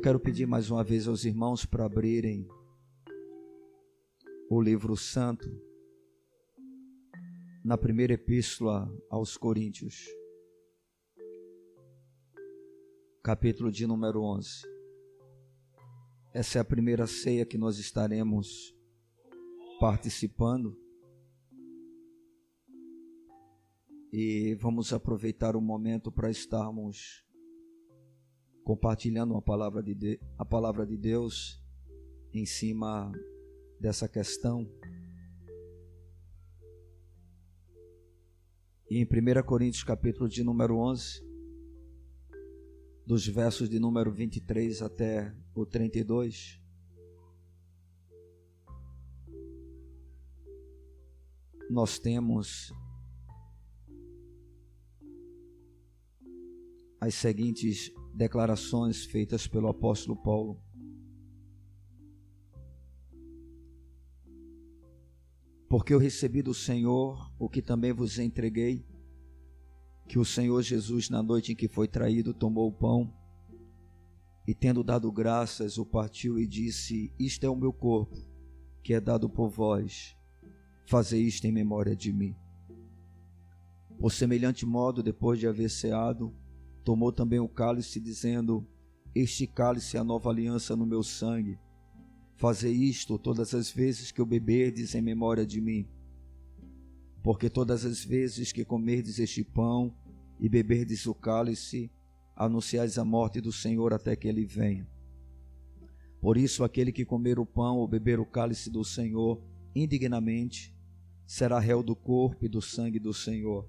quero pedir mais uma vez aos irmãos para abrirem o livro santo na primeira epístola aos Coríntios, capítulo de número 11. Essa é a primeira ceia que nós estaremos participando. E vamos aproveitar o momento para estarmos compartilhando a palavra de, de, a palavra de Deus em cima dessa questão. E em 1 Coríntios capítulo de número 11, dos versos de número 23 até o 32, nós temos as seguintes declarações feitas pelo apóstolo Paulo. Porque eu recebi do Senhor o que também vos entreguei, que o Senhor Jesus, na noite em que foi traído, tomou o pão e, tendo dado graças, o partiu e disse: Isto é o meu corpo, que é dado por vós. Fazei isto em memória de mim. Por semelhante modo, depois de haver ceado, tomou também o cálice, dizendo: Este cálice é a nova aliança no meu sangue. Fazei isto todas as vezes que o beberdes em memória de mim. Porque todas as vezes que comerdes este pão e beberdes o cálice, anunciais a morte do Senhor até que ele venha. Por isso, aquele que comer o pão ou beber o cálice do Senhor indignamente, será réu do corpo e do sangue do Senhor.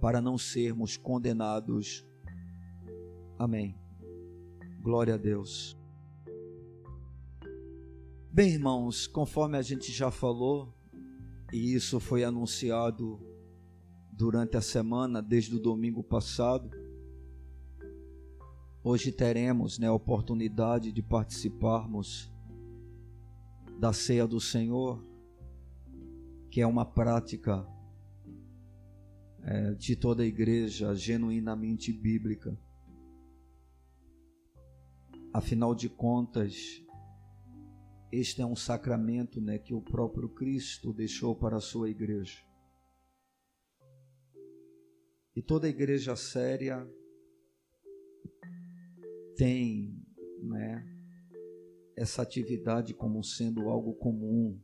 para não sermos condenados. Amém. Glória a Deus. Bem, irmãos, conforme a gente já falou, e isso foi anunciado durante a semana, desde o domingo passado, hoje teremos né, a oportunidade de participarmos da ceia do Senhor, que é uma prática é, de toda a igreja genuinamente bíblica. Afinal de contas, este é um sacramento né, que o próprio Cristo deixou para a sua igreja. E toda igreja séria tem né, essa atividade como sendo algo comum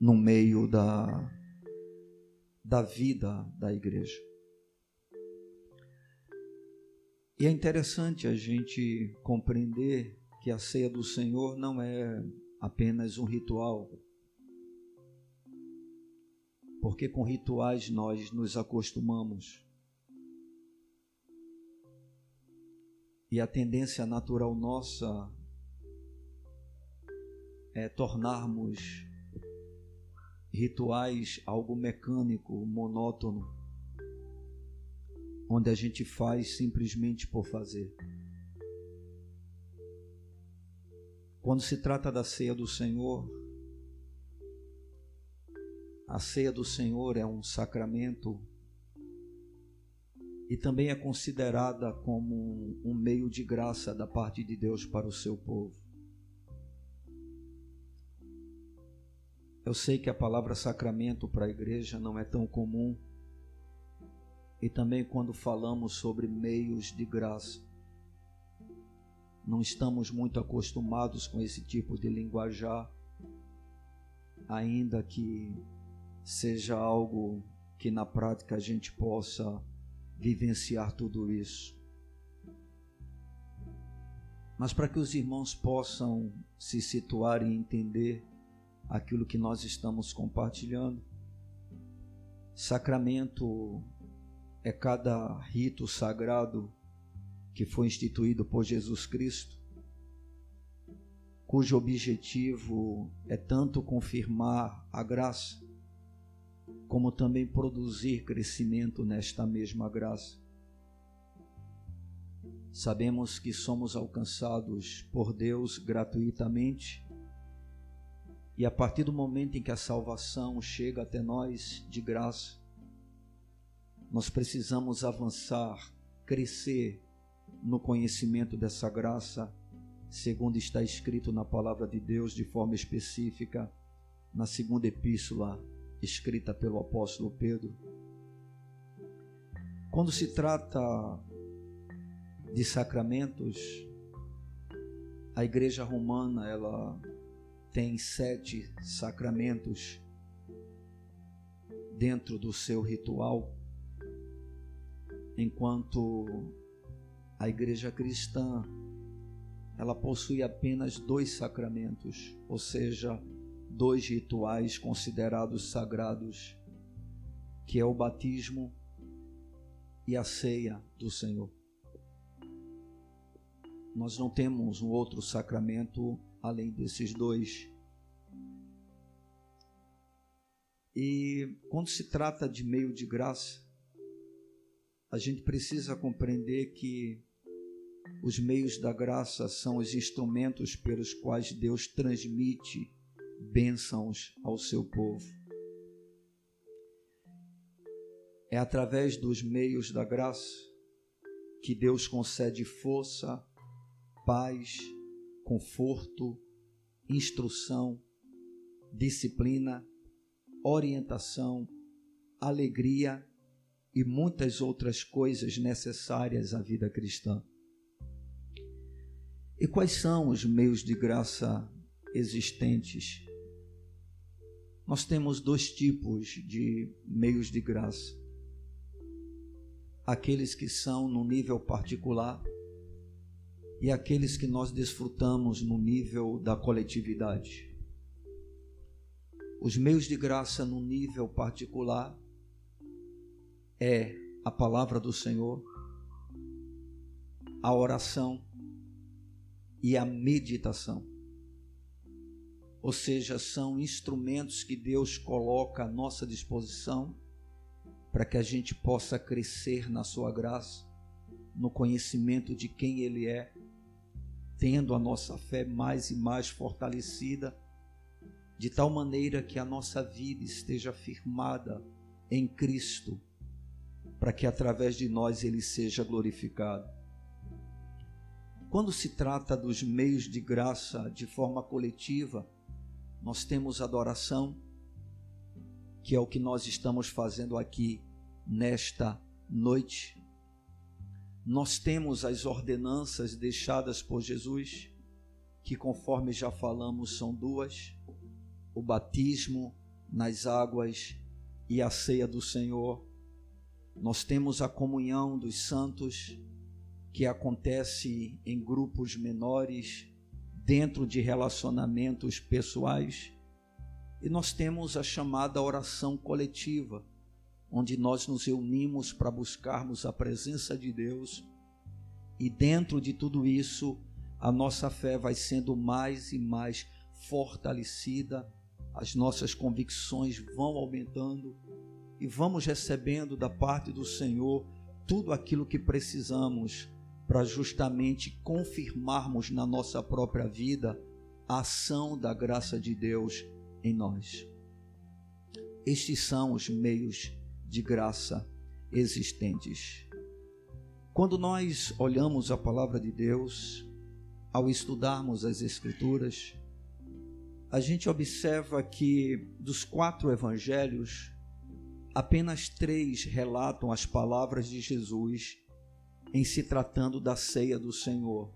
no meio da, da vida da igreja. E é interessante a gente compreender que a ceia do Senhor não é apenas um ritual, porque com rituais nós nos acostumamos. E a tendência natural nossa é tornarmos rituais algo mecânico, monótono, onde a gente faz simplesmente por fazer. Quando se trata da ceia do Senhor, a ceia do Senhor é um sacramento e também é considerada como um meio de graça da parte de Deus para o seu povo. Eu sei que a palavra sacramento para a igreja não é tão comum. E também quando falamos sobre meios de graça, não estamos muito acostumados com esse tipo de linguajar, ainda que seja algo que na prática a gente possa vivenciar tudo isso. Mas para que os irmãos possam se situar e entender aquilo que nós estamos compartilhando. Sacramento é cada rito sagrado que foi instituído por Jesus Cristo cujo objetivo é tanto confirmar a graça, como também produzir crescimento nesta mesma graça. Sabemos que somos alcançados por Deus gratuitamente, e a partir do momento em que a salvação chega até nós de graça, nós precisamos avançar, crescer no conhecimento dessa graça, segundo está escrito na palavra de Deus de forma específica na segunda epístola escrita pelo apóstolo Pedro. Quando se trata de sacramentos, a igreja romana ela tem sete sacramentos dentro do seu ritual, enquanto a igreja cristã ela possui apenas dois sacramentos, ou seja, dois rituais considerados sagrados, que é o batismo e a ceia do Senhor. Nós não temos um outro sacramento além desses dois. E quando se trata de meio de graça, a gente precisa compreender que os meios da graça são os instrumentos pelos quais Deus transmite bênçãos ao seu povo. É através dos meios da graça que Deus concede força, paz, conforto, instrução, disciplina, orientação, alegria e muitas outras coisas necessárias à vida cristã. E quais são os meios de graça existentes nós temos dois tipos de meios de graça. Aqueles que são no nível particular e aqueles que nós desfrutamos no nível da coletividade. Os meios de graça no nível particular é a palavra do Senhor, a oração e a meditação ou seja, são instrumentos que Deus coloca à nossa disposição para que a gente possa crescer na Sua graça, no conhecimento de quem Ele é, tendo a nossa fé mais e mais fortalecida, de tal maneira que a nossa vida esteja firmada em Cristo, para que através de nós Ele seja glorificado. Quando se trata dos meios de graça de forma coletiva, nós temos adoração, que é o que nós estamos fazendo aqui nesta noite. Nós temos as ordenanças deixadas por Jesus, que conforme já falamos são duas: o batismo nas águas e a ceia do Senhor. Nós temos a comunhão dos santos, que acontece em grupos menores, dentro de relacionamentos pessoais. E nós temos a chamada oração coletiva, onde nós nos reunimos para buscarmos a presença de Deus. E dentro de tudo isso, a nossa fé vai sendo mais e mais fortalecida, as nossas convicções vão aumentando e vamos recebendo da parte do Senhor tudo aquilo que precisamos para justamente confirmarmos na nossa própria vida a ação da graça de Deus em nós. Estes são os meios de graça existentes. Quando nós olhamos a palavra de Deus, ao estudarmos as Escrituras, a gente observa que dos quatro evangelhos, apenas três relatam as palavras de Jesus em se tratando da ceia do Senhor,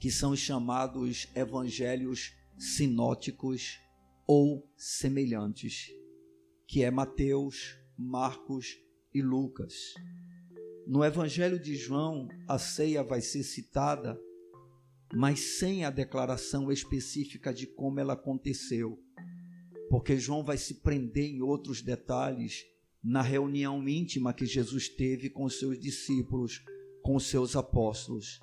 que são chamados evangelhos sinóticos ou semelhantes, que é Mateus, Marcos e Lucas. No Evangelho de João, a ceia vai ser citada, mas sem a declaração específica de como ela aconteceu, porque João vai se prender em outros detalhes na reunião íntima que Jesus teve com seus discípulos, com seus apóstolos.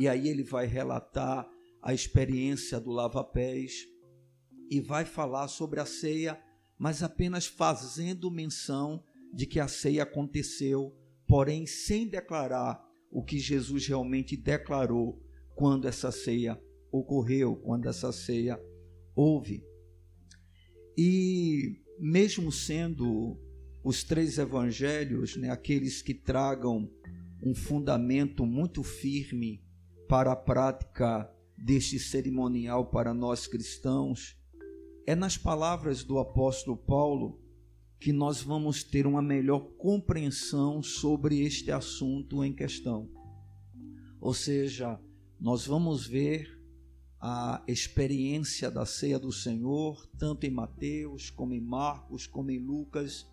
E aí ele vai relatar a experiência do lava-pés e vai falar sobre a ceia, mas apenas fazendo menção de que a ceia aconteceu, porém sem declarar o que Jesus realmente declarou quando essa ceia ocorreu, quando essa ceia houve. E mesmo sendo os três evangelhos, né, aqueles que tragam um fundamento muito firme para a prática deste cerimonial para nós cristãos, é nas palavras do apóstolo Paulo que nós vamos ter uma melhor compreensão sobre este assunto em questão. Ou seja, nós vamos ver a experiência da ceia do Senhor, tanto em Mateus, como em Marcos, como em Lucas,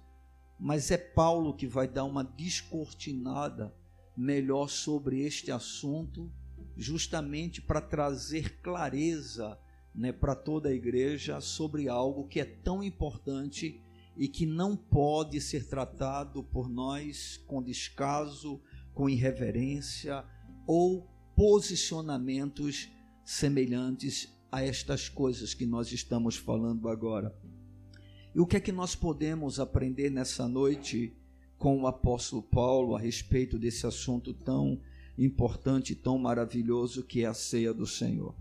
mas é Paulo que vai dar uma descortinada melhor sobre este assunto, justamente para trazer clareza né, para toda a igreja sobre algo que é tão importante e que não pode ser tratado por nós com descaso, com irreverência ou posicionamentos semelhantes a estas coisas que nós estamos falando agora. E o que é que nós podemos aprender nessa noite com o apóstolo Paulo a respeito desse assunto tão importante, tão maravilhoso que é a ceia do Senhor?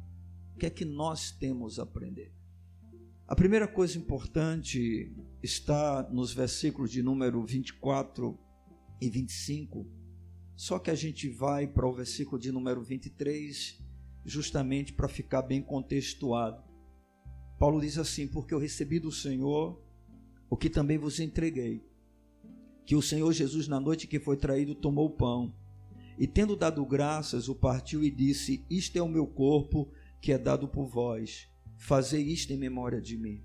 Que é que nós temos a aprender? A primeira coisa importante está nos versículos de número 24 e 25, só que a gente vai para o versículo de número 23, justamente para ficar bem contextuado. Paulo diz assim: Porque eu recebi do Senhor o que também vos entreguei, que o Senhor Jesus, na noite que foi traído, tomou o pão e, tendo dado graças, o partiu e disse: Isto é o meu corpo que é dado por vós. Fazei isto em memória de mim.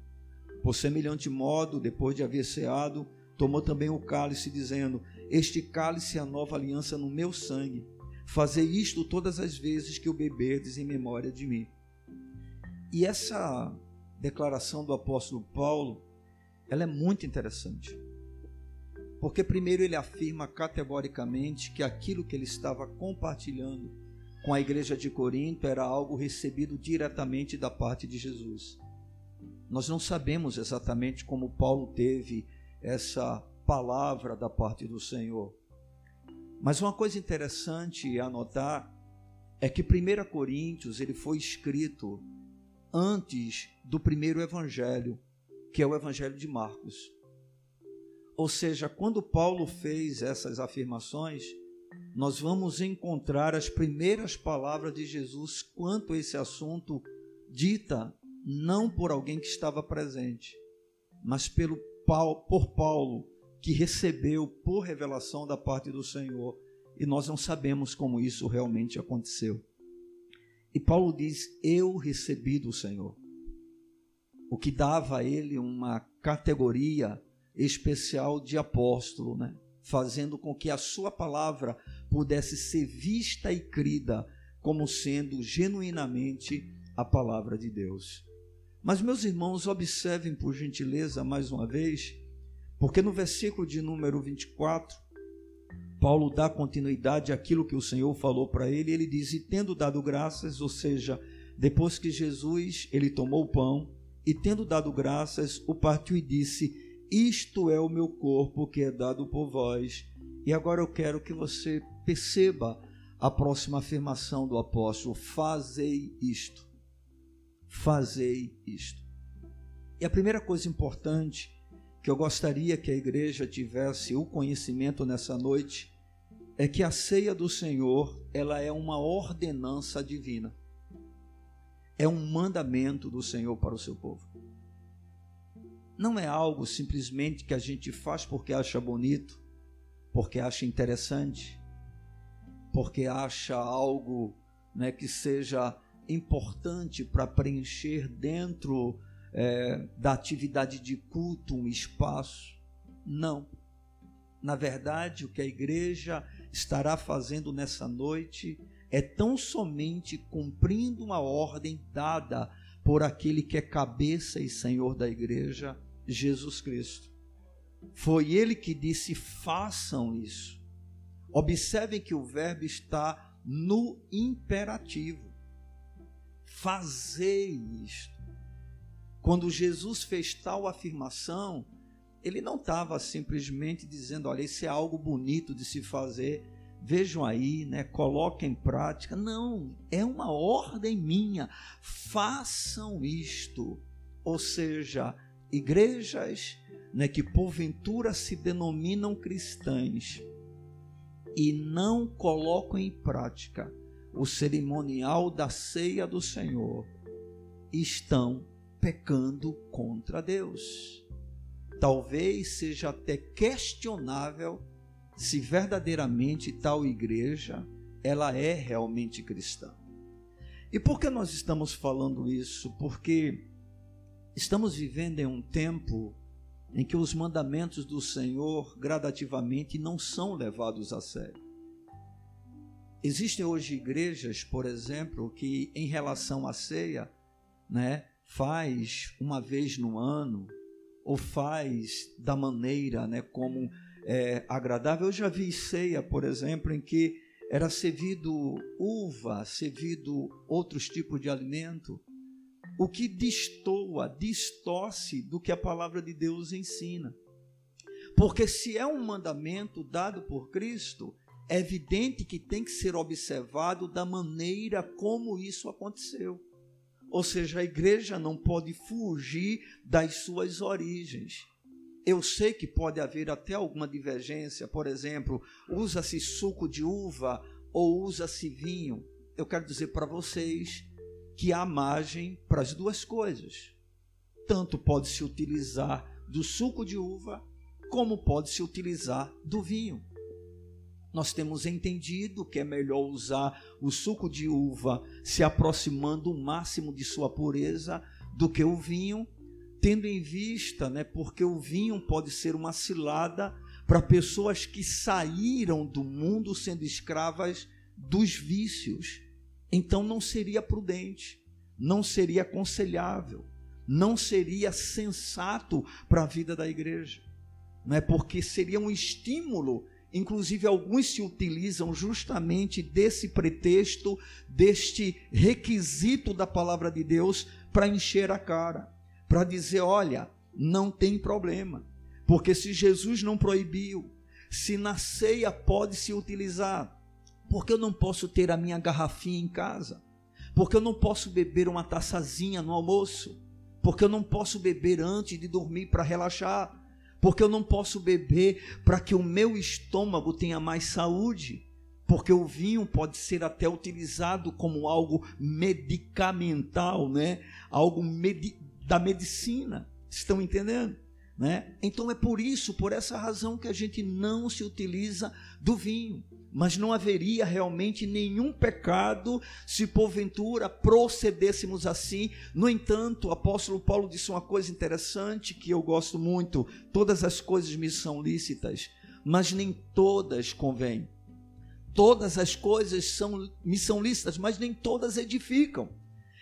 Por semelhante modo, depois de haver ceado, tomou também o cálice, dizendo: Este cálice é a nova aliança no meu sangue. Fazei isto todas as vezes que o beberdes em memória de mim. E essa declaração do apóstolo Paulo, ela é muito interessante. Porque primeiro ele afirma categoricamente que aquilo que ele estava compartilhando com a igreja de Corinto era algo recebido diretamente da parte de Jesus. Nós não sabemos exatamente como Paulo teve essa palavra da parte do Senhor. Mas uma coisa interessante a notar é que 1 Coríntios ele foi escrito antes do primeiro evangelho, que é o evangelho de Marcos. Ou seja, quando Paulo fez essas afirmações, nós vamos encontrar as primeiras palavras de Jesus quanto a esse assunto, dita não por alguém que estava presente, mas pelo por Paulo, que recebeu por revelação da parte do Senhor, e nós não sabemos como isso realmente aconteceu. E Paulo diz: Eu recebi do Senhor, o que dava a ele uma categoria especial de apóstolo, né? fazendo com que a sua palavra pudesse ser vista e crida como sendo genuinamente a palavra de Deus. Mas, meus irmãos, observem por gentileza mais uma vez, porque no versículo de número 24, Paulo dá continuidade àquilo que o Senhor falou para ele, ele diz: "E tendo dado graças", ou seja, depois que Jesus, ele tomou o pão e tendo dado graças, o partiu e disse: "Isto é o meu corpo que é dado por vós". E agora eu quero que você Perceba a próxima afirmação do apóstolo: fazei isto. Fazei isto. E a primeira coisa importante que eu gostaria que a igreja tivesse o conhecimento nessa noite é que a ceia do Senhor, ela é uma ordenança divina. É um mandamento do Senhor para o seu povo. Não é algo simplesmente que a gente faz porque acha bonito, porque acha interessante, porque acha algo né, que seja importante para preencher dentro é, da atividade de culto um espaço. Não. Na verdade, o que a igreja estará fazendo nessa noite é tão somente cumprindo uma ordem dada por aquele que é cabeça e senhor da igreja, Jesus Cristo. Foi ele que disse: façam isso. Observem que o verbo está no imperativo. fazer isto. Quando Jesus fez tal afirmação, ele não estava simplesmente dizendo, olha, isso é algo bonito de se fazer, vejam aí, né, coloquem em prática. Não, é uma ordem minha, façam isto. Ou seja, igrejas né, que porventura se denominam cristãs e não colocam em prática o cerimonial da ceia do Senhor, estão pecando contra Deus. Talvez seja até questionável se verdadeiramente tal igreja ela é realmente cristã. E por que nós estamos falando isso? Porque estamos vivendo em um tempo em que os mandamentos do Senhor gradativamente não são levados a sério. Existem hoje igrejas, por exemplo, que em relação à ceia, né, faz uma vez no ano ou faz da maneira, né, como é agradável. Eu já vi ceia, por exemplo, em que era servido uva, servido outros tipos de alimento, o que destoa, distorce do que a palavra de Deus ensina. Porque se é um mandamento dado por Cristo, é evidente que tem que ser observado da maneira como isso aconteceu. Ou seja, a igreja não pode fugir das suas origens. Eu sei que pode haver até alguma divergência, por exemplo, usa-se suco de uva ou usa-se vinho. Eu quero dizer para vocês que há margem para as duas coisas. Tanto pode se utilizar do suco de uva, como pode se utilizar do vinho. Nós temos entendido que é melhor usar o suco de uva se aproximando o máximo de sua pureza do que o vinho, tendo em vista, né, porque o vinho pode ser uma cilada para pessoas que saíram do mundo sendo escravas dos vícios. Então não seria prudente, não seria aconselhável, não seria sensato para a vida da igreja, não é porque seria um estímulo. Inclusive, alguns se utilizam justamente desse pretexto, deste requisito da palavra de Deus, para encher a cara, para dizer: olha, não tem problema, porque se Jesus não proibiu, se na ceia pode se utilizar, porque eu não posso ter a minha garrafinha em casa? Porque eu não posso beber uma taçazinha no almoço? Porque eu não posso beber antes de dormir para relaxar? Porque eu não posso beber para que o meu estômago tenha mais saúde? Porque o vinho pode ser até utilizado como algo medicamental, né? Algo medi da medicina. Estão entendendo? Né? Então é por isso, por essa razão que a gente não se utiliza do vinho mas não haveria realmente nenhum pecado se porventura procedêssemos assim. No entanto, o apóstolo Paulo disse uma coisa interessante que eu gosto muito: todas as coisas me são lícitas, mas nem todas convêm. Todas as coisas são, me são lícitas, mas nem todas edificam.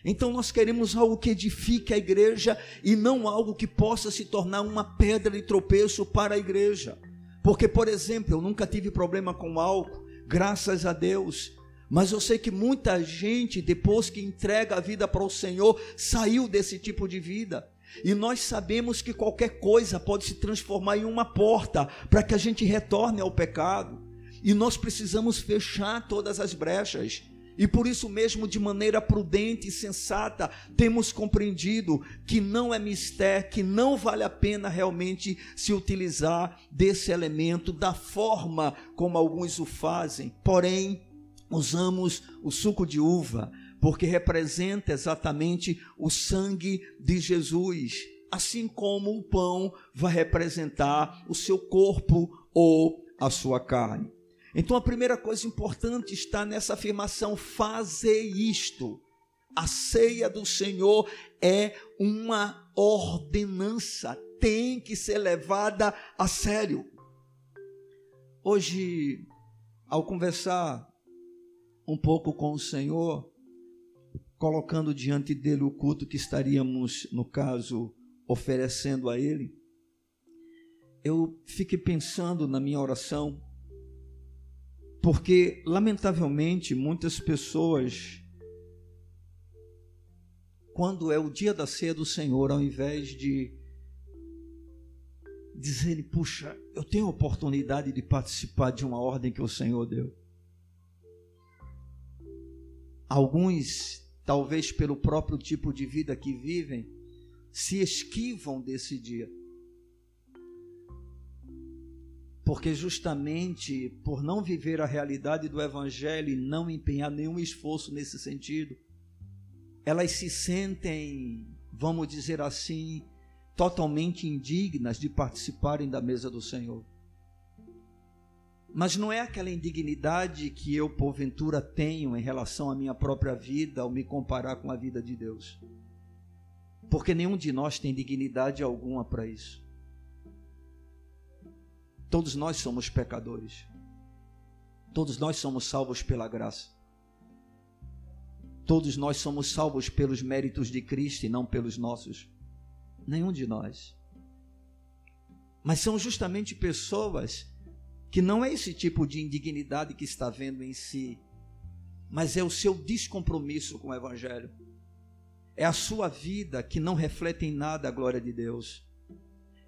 Então nós queremos algo que edifique a igreja e não algo que possa se tornar uma pedra de tropeço para a igreja. Porque, por exemplo, eu nunca tive problema com álcool, graças a Deus. Mas eu sei que muita gente, depois que entrega a vida para o Senhor, saiu desse tipo de vida. E nós sabemos que qualquer coisa pode se transformar em uma porta para que a gente retorne ao pecado. E nós precisamos fechar todas as brechas. E por isso mesmo, de maneira prudente e sensata, temos compreendido que não é mistério, que não vale a pena realmente se utilizar desse elemento da forma como alguns o fazem. Porém, usamos o suco de uva, porque representa exatamente o sangue de Jesus, assim como o pão vai representar o seu corpo ou a sua carne. Então a primeira coisa importante está nessa afirmação: fazer isto. A ceia do Senhor é uma ordenança, tem que ser levada a sério. Hoje, ao conversar um pouco com o Senhor, colocando diante dele o culto que estaríamos, no caso, oferecendo a ele, eu fiquei pensando na minha oração porque, lamentavelmente, muitas pessoas quando é o dia da ceia do Senhor, ao invés de dizer, puxa, eu tenho a oportunidade de participar de uma ordem que o Senhor deu. Alguns, talvez pelo próprio tipo de vida que vivem, se esquivam desse dia. Porque justamente por não viver a realidade do Evangelho e não empenhar nenhum esforço nesse sentido, elas se sentem, vamos dizer assim, totalmente indignas de participarem da mesa do Senhor. Mas não é aquela indignidade que eu, porventura, tenho em relação à minha própria vida ao me comparar com a vida de Deus. Porque nenhum de nós tem dignidade alguma para isso. Todos nós somos pecadores. Todos nós somos salvos pela graça. Todos nós somos salvos pelos méritos de Cristo e não pelos nossos. Nenhum de nós. Mas são justamente pessoas que não é esse tipo de indignidade que está vendo em si, mas é o seu descompromisso com o Evangelho. É a sua vida que não reflete em nada a glória de Deus.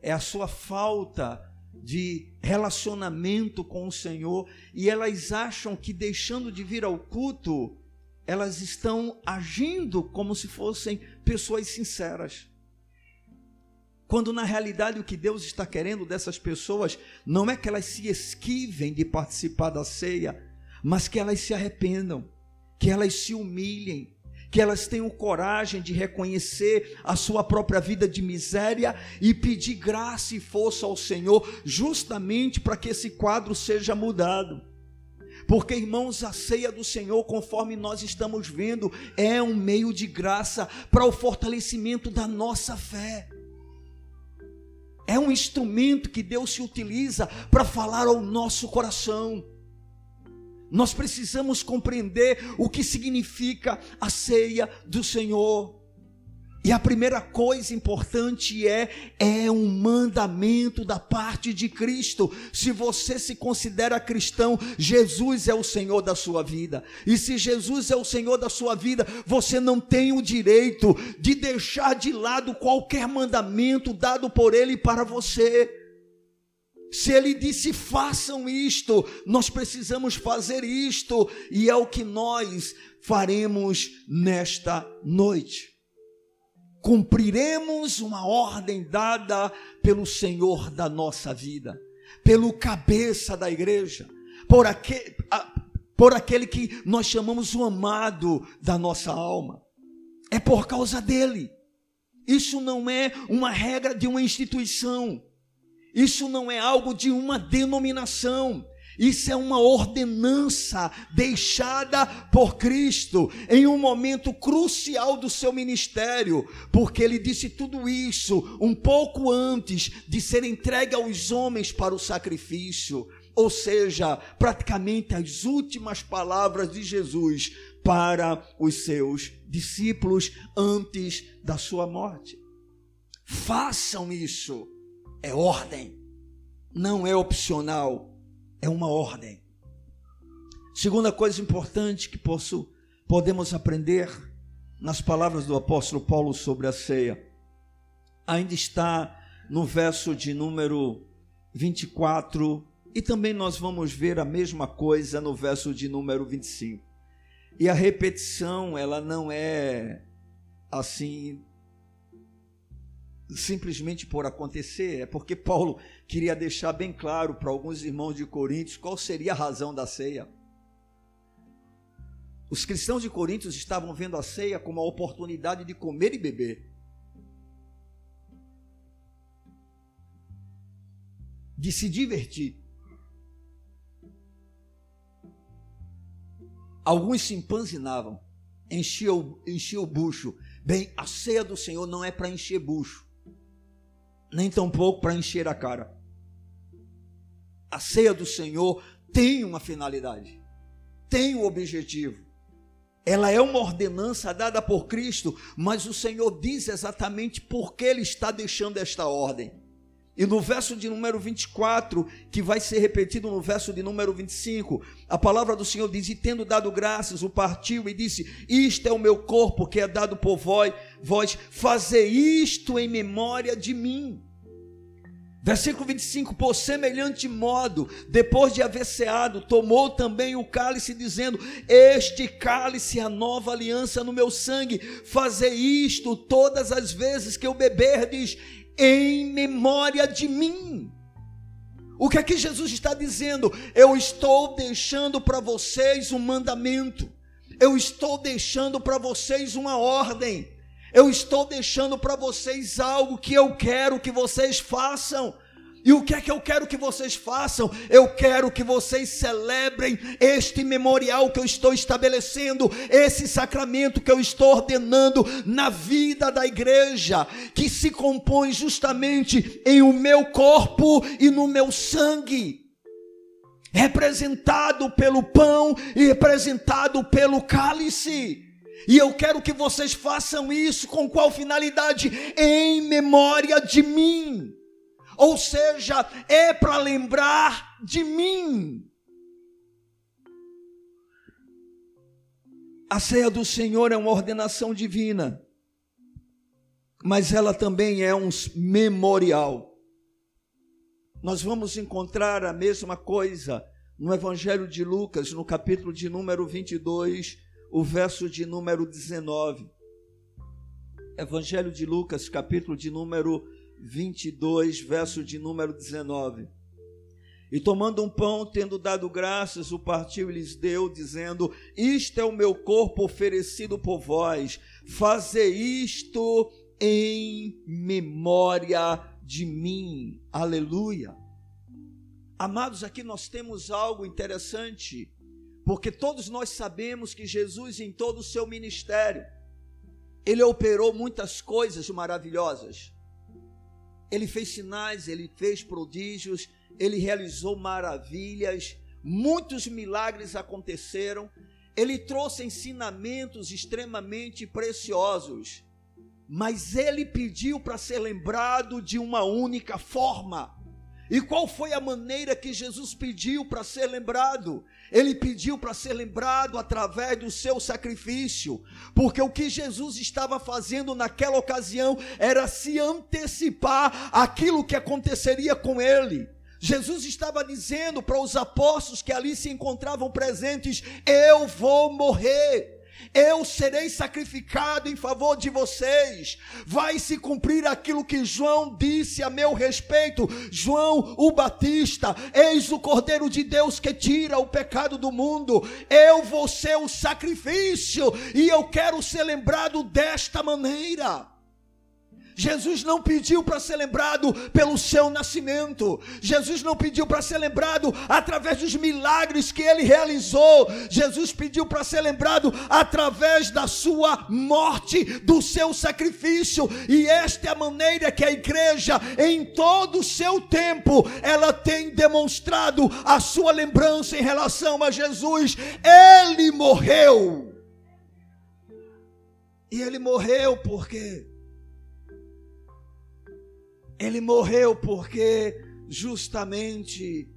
É a sua falta de relacionamento com o Senhor e elas acham que deixando de vir ao culto, elas estão agindo como se fossem pessoas sinceras. Quando na realidade o que Deus está querendo dessas pessoas não é que elas se esquivem de participar da ceia, mas que elas se arrependam, que elas se humilhem, que elas tenham coragem de reconhecer a sua própria vida de miséria e pedir graça e força ao Senhor, justamente para que esse quadro seja mudado. Porque, irmãos, a ceia do Senhor, conforme nós estamos vendo, é um meio de graça para o fortalecimento da nossa fé é um instrumento que Deus se utiliza para falar ao nosso coração. Nós precisamos compreender o que significa a ceia do Senhor. E a primeira coisa importante é é um mandamento da parte de Cristo. Se você se considera cristão, Jesus é o Senhor da sua vida. E se Jesus é o Senhor da sua vida, você não tem o direito de deixar de lado qualquer mandamento dado por ele para você. Se ele disse façam isto, nós precisamos fazer isto, e é o que nós faremos nesta noite cumpriremos uma ordem dada pelo Senhor da nossa vida, pelo cabeça da igreja, por, aquele, por aquele que nós chamamos o amado da nossa alma. É por causa dele. Isso não é uma regra de uma instituição. Isso não é algo de uma denominação. Isso é uma ordenança deixada por Cristo em um momento crucial do seu ministério, porque ele disse tudo isso um pouco antes de ser entregue aos homens para o sacrifício, ou seja, praticamente as últimas palavras de Jesus para os seus discípulos antes da sua morte. Façam isso, é ordem, não é opcional é uma ordem. Segunda coisa importante que posso, podemos aprender nas palavras do apóstolo Paulo sobre a ceia, ainda está no verso de número 24, e também nós vamos ver a mesma coisa no verso de número 25. E a repetição, ela não é assim simplesmente por acontecer, é porque Paulo queria deixar bem claro para alguns irmãos de Coríntios qual seria a razão da ceia. Os cristãos de Coríntios estavam vendo a ceia como a oportunidade de comer e beber. De se divertir. Alguns se empanzinavam, enchiam, enchiam o bucho. Bem, a ceia do Senhor não é para encher bucho nem tampouco para encher a cara. A ceia do Senhor tem uma finalidade, tem um objetivo. Ela é uma ordenança dada por Cristo, mas o Senhor diz exatamente por que Ele está deixando esta ordem. E no verso de número 24, que vai ser repetido no verso de número 25, a palavra do Senhor diz: E tendo dado graças, o partiu e disse: Isto é o meu corpo que é dado por vós, vós fazer isto em memória de mim. Versículo 25: Por semelhante modo, depois de haver ceado, tomou também o cálice, dizendo: Este cálice é a nova aliança no meu sangue, fazer isto todas as vezes que eu beberdes em memória de mim. O que é que Jesus está dizendo? Eu estou deixando para vocês um mandamento, eu estou deixando para vocês uma ordem, eu estou deixando para vocês algo que eu quero que vocês façam. E o que é que eu quero que vocês façam? Eu quero que vocês celebrem este memorial que eu estou estabelecendo, esse sacramento que eu estou ordenando na vida da igreja, que se compõe justamente em o meu corpo e no meu sangue representado pelo pão e representado pelo cálice. E eu quero que vocês façam isso com qual finalidade? Em memória de mim ou seja, é para lembrar de mim. A ceia do Senhor é uma ordenação divina, mas ela também é um memorial. Nós vamos encontrar a mesma coisa no Evangelho de Lucas, no capítulo de número 22, o verso de número 19. Evangelho de Lucas, capítulo de número 22, verso de número 19. E tomando um pão, tendo dado graças, o partiu e lhes deu, dizendo: Isto é o meu corpo oferecido por vós, fazer isto em memória de mim. Aleluia. Amados, aqui nós temos algo interessante, porque todos nós sabemos que Jesus, em todo o seu ministério, ele operou muitas coisas maravilhosas. Ele fez sinais, ele fez prodígios, ele realizou maravilhas, muitos milagres aconteceram. Ele trouxe ensinamentos extremamente preciosos, mas ele pediu para ser lembrado de uma única forma. E qual foi a maneira que Jesus pediu para ser lembrado? Ele pediu para ser lembrado através do seu sacrifício, porque o que Jesus estava fazendo naquela ocasião era se antecipar aquilo que aconteceria com ele. Jesus estava dizendo para os apóstolos que ali se encontravam presentes: Eu vou morrer eu serei sacrificado em favor de vocês. Vai se cumprir aquilo que João disse a meu respeito. João o Batista, eis o Cordeiro de Deus que tira o pecado do mundo. Eu vou ser o sacrifício e eu quero ser lembrado desta maneira. Jesus não pediu para ser lembrado pelo seu nascimento. Jesus não pediu para ser lembrado através dos milagres que ele realizou. Jesus pediu para ser lembrado através da sua morte, do seu sacrifício. E esta é a maneira que a igreja, em todo o seu tempo, ela tem demonstrado a sua lembrança em relação a Jesus. Ele morreu. E ele morreu porque ele morreu porque justamente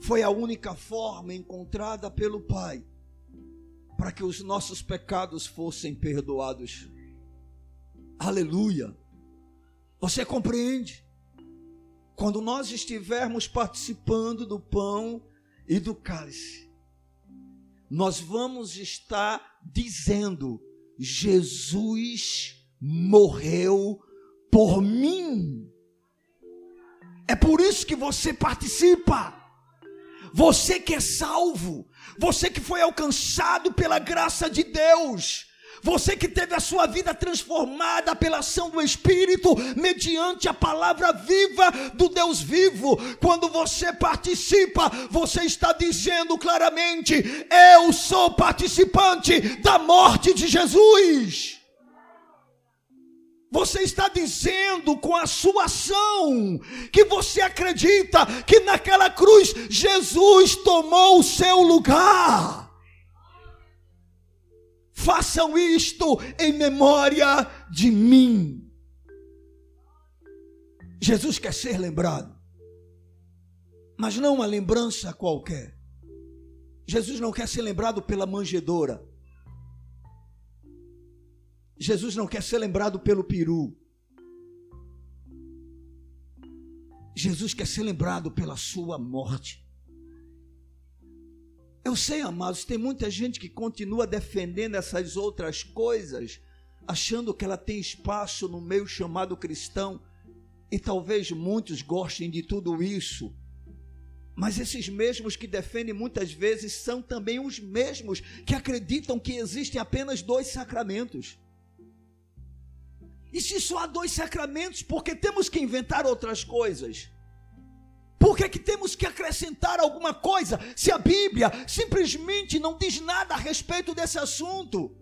foi a única forma encontrada pelo Pai para que os nossos pecados fossem perdoados. Aleluia. Você compreende? Quando nós estivermos participando do pão e do cálice, nós vamos estar dizendo: Jesus morreu por mim. É por isso que você participa. Você que é salvo, você que foi alcançado pela graça de Deus, você que teve a sua vida transformada pela ação do Espírito, mediante a palavra viva do Deus vivo, quando você participa, você está dizendo claramente: Eu sou participante da morte de Jesus. Você está dizendo com a sua ação que você acredita que naquela cruz Jesus tomou o seu lugar. Façam isto em memória de mim. Jesus quer ser lembrado, mas não uma lembrança qualquer. Jesus não quer ser lembrado pela manjedoura. Jesus não quer ser lembrado pelo peru. Jesus quer ser lembrado pela sua morte. Eu sei, amados, tem muita gente que continua defendendo essas outras coisas, achando que ela tem espaço no meio chamado cristão, e talvez muitos gostem de tudo isso. Mas esses mesmos que defendem muitas vezes são também os mesmos que acreditam que existem apenas dois sacramentos. E se só há dois sacramentos, por que temos que inventar outras coisas? Por que, que temos que acrescentar alguma coisa se a Bíblia simplesmente não diz nada a respeito desse assunto?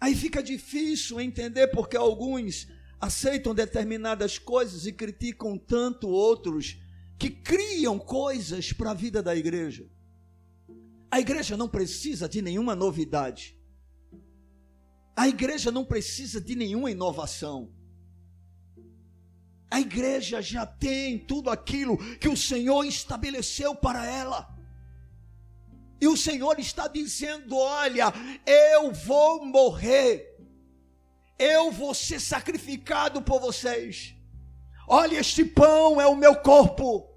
Aí fica difícil entender porque alguns aceitam determinadas coisas e criticam tanto outros que criam coisas para a vida da igreja. A igreja não precisa de nenhuma novidade. A igreja não precisa de nenhuma inovação. A igreja já tem tudo aquilo que o Senhor estabeleceu para ela. E o Senhor está dizendo: Olha, eu vou morrer, eu vou ser sacrificado por vocês. Olha, este pão é o meu corpo.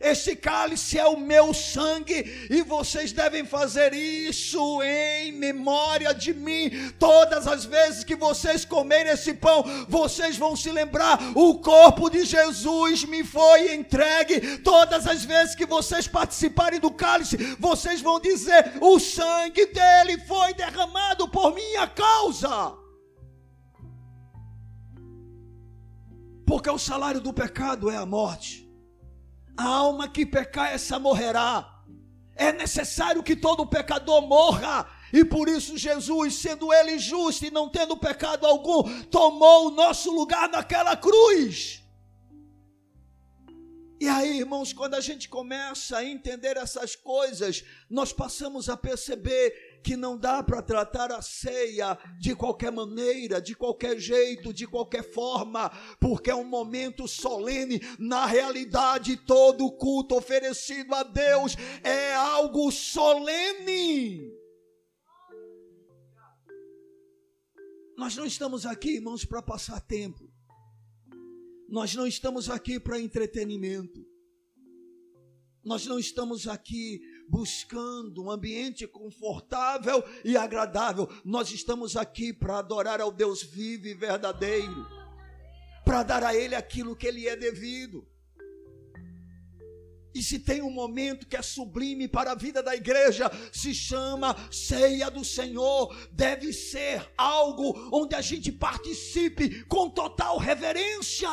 Este cálice é o meu sangue, e vocês devem fazer isso em memória de mim. Todas as vezes que vocês comerem esse pão, vocês vão se lembrar: o corpo de Jesus me foi entregue. Todas as vezes que vocês participarem do cálice, vocês vão dizer: o sangue dele foi derramado por minha causa. Porque o salário do pecado é a morte. A alma que pecar, essa morrerá. É necessário que todo pecador morra. E por isso Jesus, sendo ele justo e não tendo pecado algum, tomou o nosso lugar naquela cruz. E aí, irmãos, quando a gente começa a entender essas coisas, nós passamos a perceber que não dá para tratar a ceia de qualquer maneira, de qualquer jeito, de qualquer forma, porque é um momento solene. Na realidade, todo culto oferecido a Deus é algo solene. Nós não estamos aqui, irmãos, para passar tempo. Nós não estamos aqui para entretenimento. Nós não estamos aqui buscando um ambiente confortável e agradável. Nós estamos aqui para adorar ao Deus vivo e verdadeiro, para dar a Ele aquilo que Ele é devido. E se tem um momento que é sublime para a vida da igreja, se chama ceia do Senhor, deve ser algo onde a gente participe com total reverência.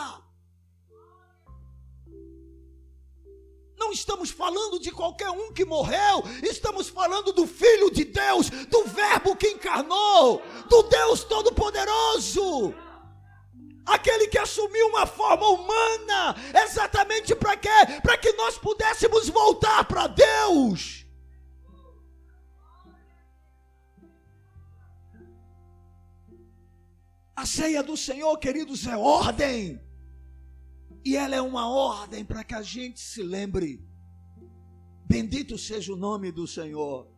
Não estamos falando de qualquer um que morreu, estamos falando do Filho de Deus, do Verbo que encarnou, do Deus Todo-Poderoso. Aquele que assumiu uma forma humana, exatamente para quê? Para que nós pudéssemos voltar para Deus. A ceia do Senhor, queridos, é ordem. E ela é uma ordem para que a gente se lembre. Bendito seja o nome do Senhor.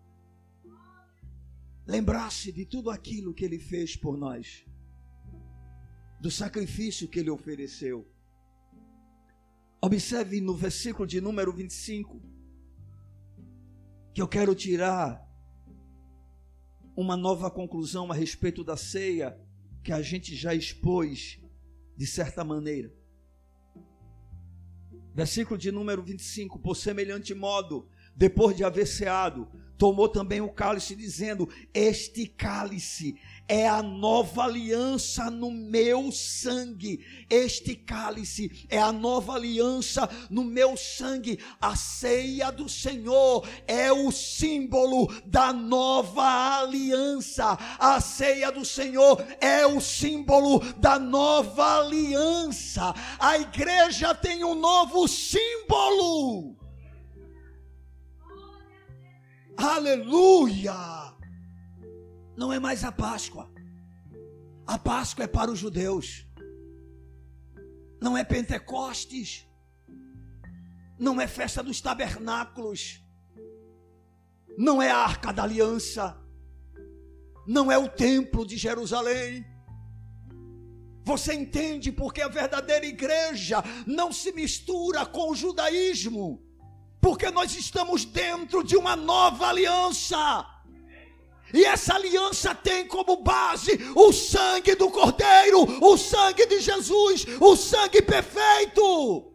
Lembrar-se de tudo aquilo que Ele fez por nós, do sacrifício que Ele ofereceu. Observe no versículo de número 25, que eu quero tirar uma nova conclusão a respeito da ceia que a gente já expôs de certa maneira. Versículo de número 25: Por semelhante modo, depois de haver ceado, tomou também o cálice, dizendo: Este cálice é a nova aliança no meu sangue. Este cálice é a nova aliança no meu sangue. A ceia do Senhor é o símbolo da nova aliança. A ceia do Senhor é o símbolo da nova aliança. A igreja tem um novo símbolo. Aleluia! Não é mais a Páscoa. A Páscoa é para os judeus. Não é Pentecostes. Não é festa dos tabernáculos. Não é a arca da aliança. Não é o templo de Jerusalém. Você entende porque a verdadeira igreja não se mistura com o judaísmo, porque nós estamos dentro de uma nova aliança. E essa aliança tem como base o sangue do Cordeiro, o sangue de Jesus, o sangue perfeito.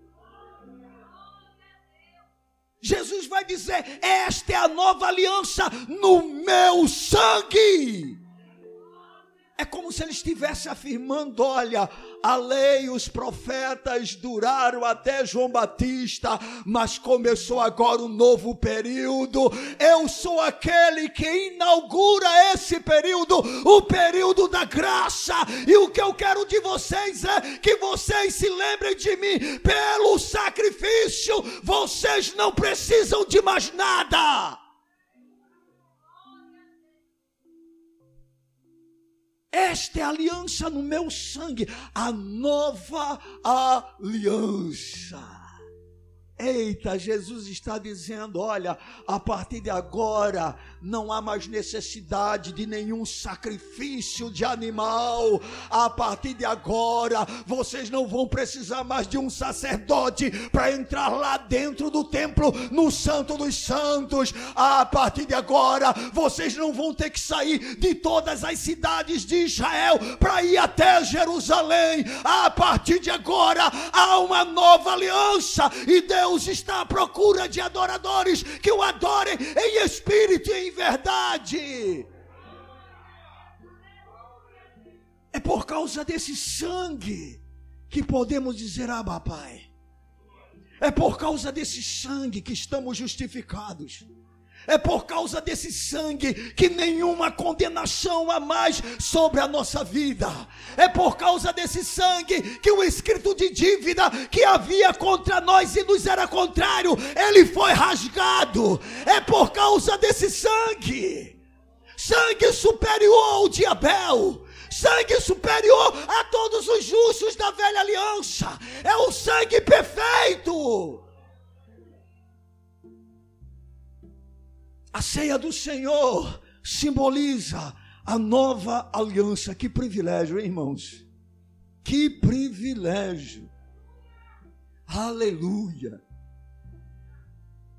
Jesus vai dizer: Esta é a nova aliança no meu sangue. É como se ele estivesse afirmando: olha, a lei e os profetas duraram até João Batista, mas começou agora um novo período. Eu sou aquele que inaugura esse período, o período da graça. E o que eu quero de vocês é que vocês se lembrem de mim pelo sacrifício. Vocês não precisam de mais nada. Esta é a aliança no meu sangue, a nova aliança. Eita, Jesus está dizendo: olha, a partir de agora não há mais necessidade de nenhum sacrifício de animal. A partir de agora, vocês não vão precisar mais de um sacerdote para entrar lá dentro do templo, no Santo dos Santos. A partir de agora, vocês não vão ter que sair de todas as cidades de Israel para ir até Jerusalém. A partir de agora, há uma nova aliança e Deus Deus está à procura de adoradores que o adorem em espírito e em verdade. É por causa desse sangue que podemos dizer, ah, papai. É por causa desse sangue que estamos justificados. É por causa desse sangue que nenhuma condenação há mais sobre a nossa vida. É por causa desse sangue que o escrito de dívida que havia contra nós e nos era contrário, ele foi rasgado. É por causa desse sangue. Sangue superior ao de Abel sangue superior a todos os justos da velha aliança, é o sangue perfeito. A ceia do Senhor simboliza a nova aliança. Que privilégio, hein, irmãos? Que privilégio. Aleluia.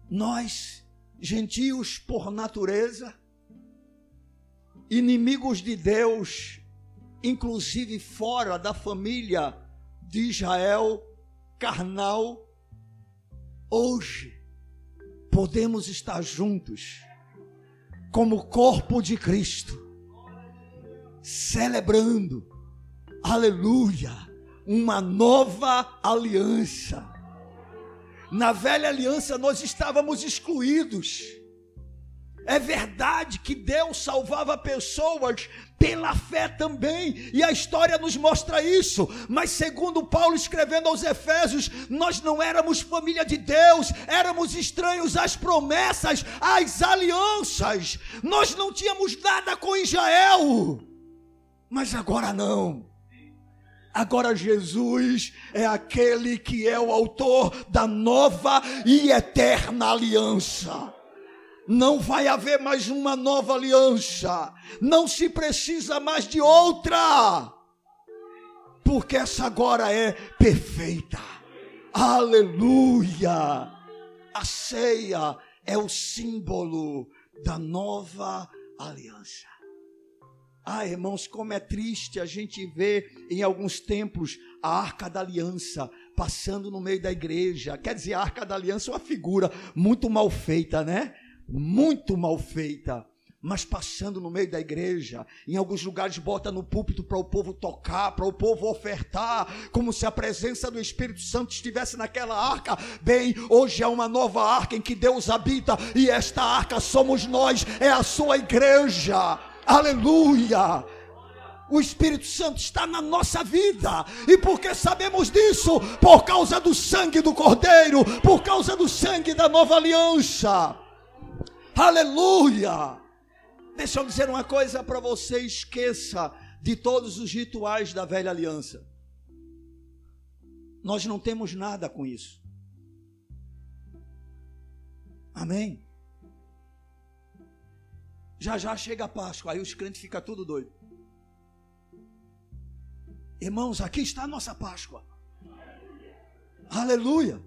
Nós, gentios por natureza, inimigos de Deus, inclusive fora da família de Israel, carnal, hoje podemos estar juntos como corpo de Cristo, celebrando, aleluia, uma nova aliança. Na velha aliança nós estávamos excluídos. É verdade que Deus salvava pessoas pela fé também, e a história nos mostra isso. Mas, segundo Paulo escrevendo aos Efésios, nós não éramos família de Deus, éramos estranhos às promessas, às alianças. Nós não tínhamos nada com Israel, mas agora não. Agora Jesus é aquele que é o autor da nova e eterna aliança não vai haver mais uma nova aliança, não se precisa mais de outra, porque essa agora é perfeita. Aleluia! A ceia é o símbolo da nova aliança. Ah, irmãos, como é triste a gente ver em alguns templos a arca da aliança passando no meio da igreja. Quer dizer, a arca da aliança é uma figura muito mal feita, né? Muito mal feita, mas passando no meio da igreja, em alguns lugares bota no púlpito para o povo tocar, para o povo ofertar, como se a presença do Espírito Santo estivesse naquela arca. Bem, hoje é uma nova arca em que Deus habita, e esta arca somos nós, é a sua igreja. Aleluia! O Espírito Santo está na nossa vida. E porque sabemos disso? Por causa do sangue do Cordeiro, por causa do sangue da nova aliança. Aleluia! Deixa eu dizer uma coisa para você: esqueça de todos os rituais da velha aliança. Nós não temos nada com isso. Amém? Já já chega a Páscoa, aí os crentes ficam tudo doido. Irmãos, aqui está a nossa Páscoa. Aleluia.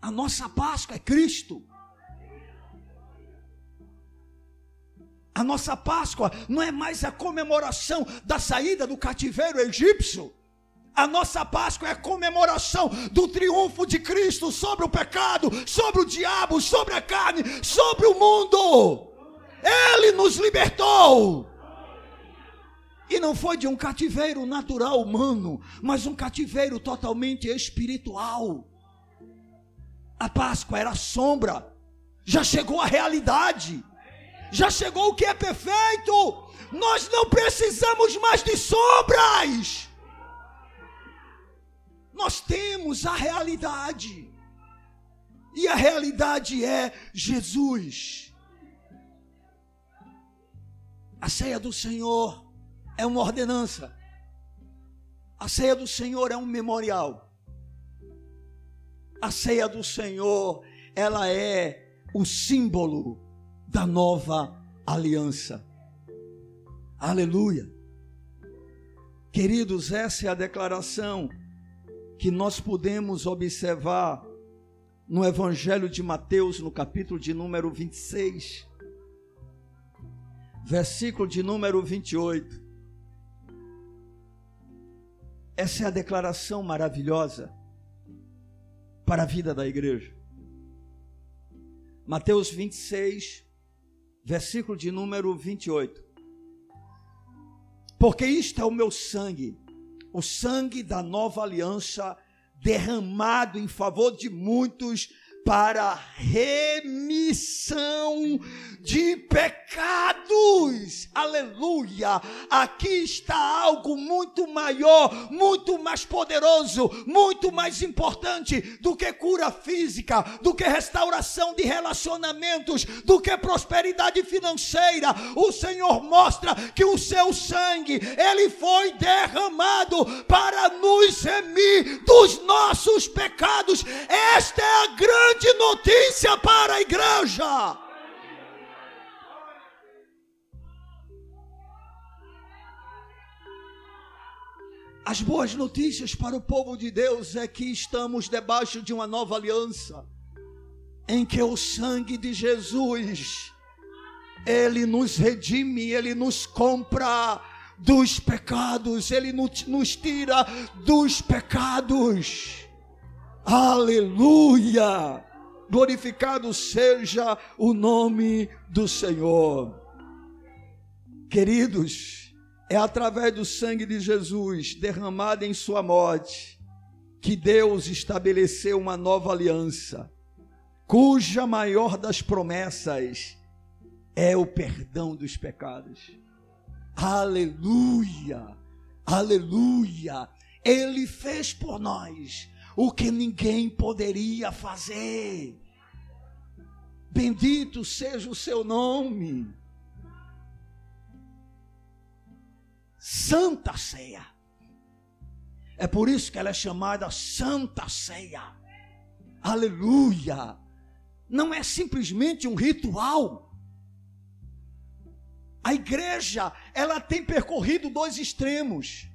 A nossa Páscoa é Cristo. A nossa Páscoa não é mais a comemoração da saída do cativeiro egípcio. A nossa Páscoa é a comemoração do triunfo de Cristo sobre o pecado, sobre o diabo, sobre a carne, sobre o mundo. Ele nos libertou. E não foi de um cativeiro natural humano, mas um cativeiro totalmente espiritual. A Páscoa era sombra, já chegou a realidade, já chegou o que é perfeito. Nós não precisamos mais de sombras. Nós temos a realidade. E a realidade é Jesus. A ceia do Senhor é uma ordenança. A ceia do Senhor é um memorial. A ceia do Senhor, ela é o símbolo da nova aliança. Aleluia. Queridos, essa é a declaração que nós podemos observar no Evangelho de Mateus, no capítulo de número 26, versículo de número 28. Essa é a declaração maravilhosa para a vida da igreja. Mateus 26, versículo de número 28. Porque isto é o meu sangue, o sangue da nova aliança derramado em favor de muitos para remissão de pecados. Aleluia! Aqui está algo muito maior, muito mais poderoso, muito mais importante do que cura física, do que restauração de relacionamentos, do que prosperidade financeira. O Senhor mostra que o seu sangue, ele foi derramado para nos remir dos nossos pecados. Esta é a grande grande notícia para a igreja. As boas notícias para o povo de Deus é que estamos debaixo de uma nova aliança, em que o sangue de Jesus, ele nos redime, ele nos compra dos pecados, ele nos, tira dos pecados. Aleluia! Glorificado seja o nome do Senhor. Queridos, é através do sangue de Jesus derramado em Sua morte que Deus estabeleceu uma nova aliança, cuja maior das promessas é o perdão dos pecados. Aleluia! Aleluia! Ele fez por nós o que ninguém poderia fazer. Bendito seja o seu nome. Santa Ceia. É por isso que ela é chamada Santa Ceia. Aleluia. Não é simplesmente um ritual. A igreja, ela tem percorrido dois extremos.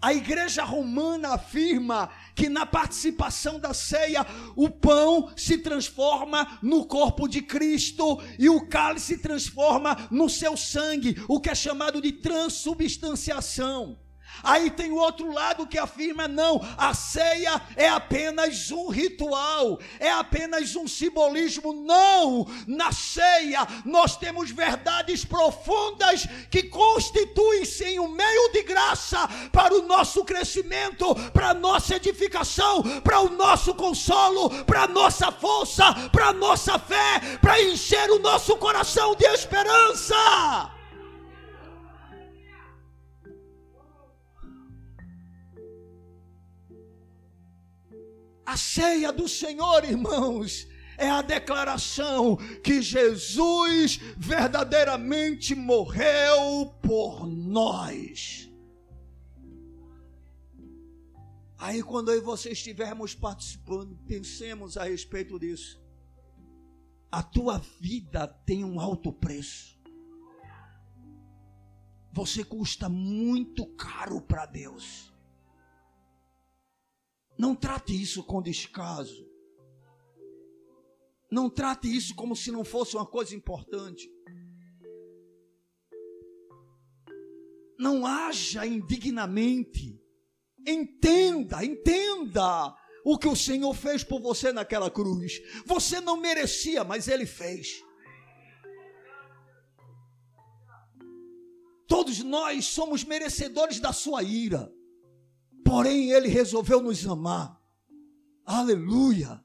A igreja romana afirma que na participação da ceia o pão se transforma no corpo de Cristo e o cálice se transforma no seu sangue, o que é chamado de transubstanciação. Aí tem o outro lado que afirma: não, a ceia é apenas um ritual, é apenas um simbolismo. Não, na ceia nós temos verdades profundas que constituem sim um meio de graça para o nosso crescimento, para a nossa edificação, para o nosso consolo, para a nossa força, para a nossa fé, para encher o nosso coração de esperança. A ceia do Senhor, irmãos, é a declaração que Jesus verdadeiramente morreu por nós. Aí, quando eu e você estivermos participando, pensemos a respeito disso. A tua vida tem um alto preço. Você custa muito caro para Deus. Não trate isso com descaso. Não trate isso como se não fosse uma coisa importante. Não haja indignamente. Entenda, entenda o que o Senhor fez por você naquela cruz. Você não merecia, mas Ele fez. Todos nós somos merecedores da sua ira. Porém, ele resolveu nos amar. Aleluia.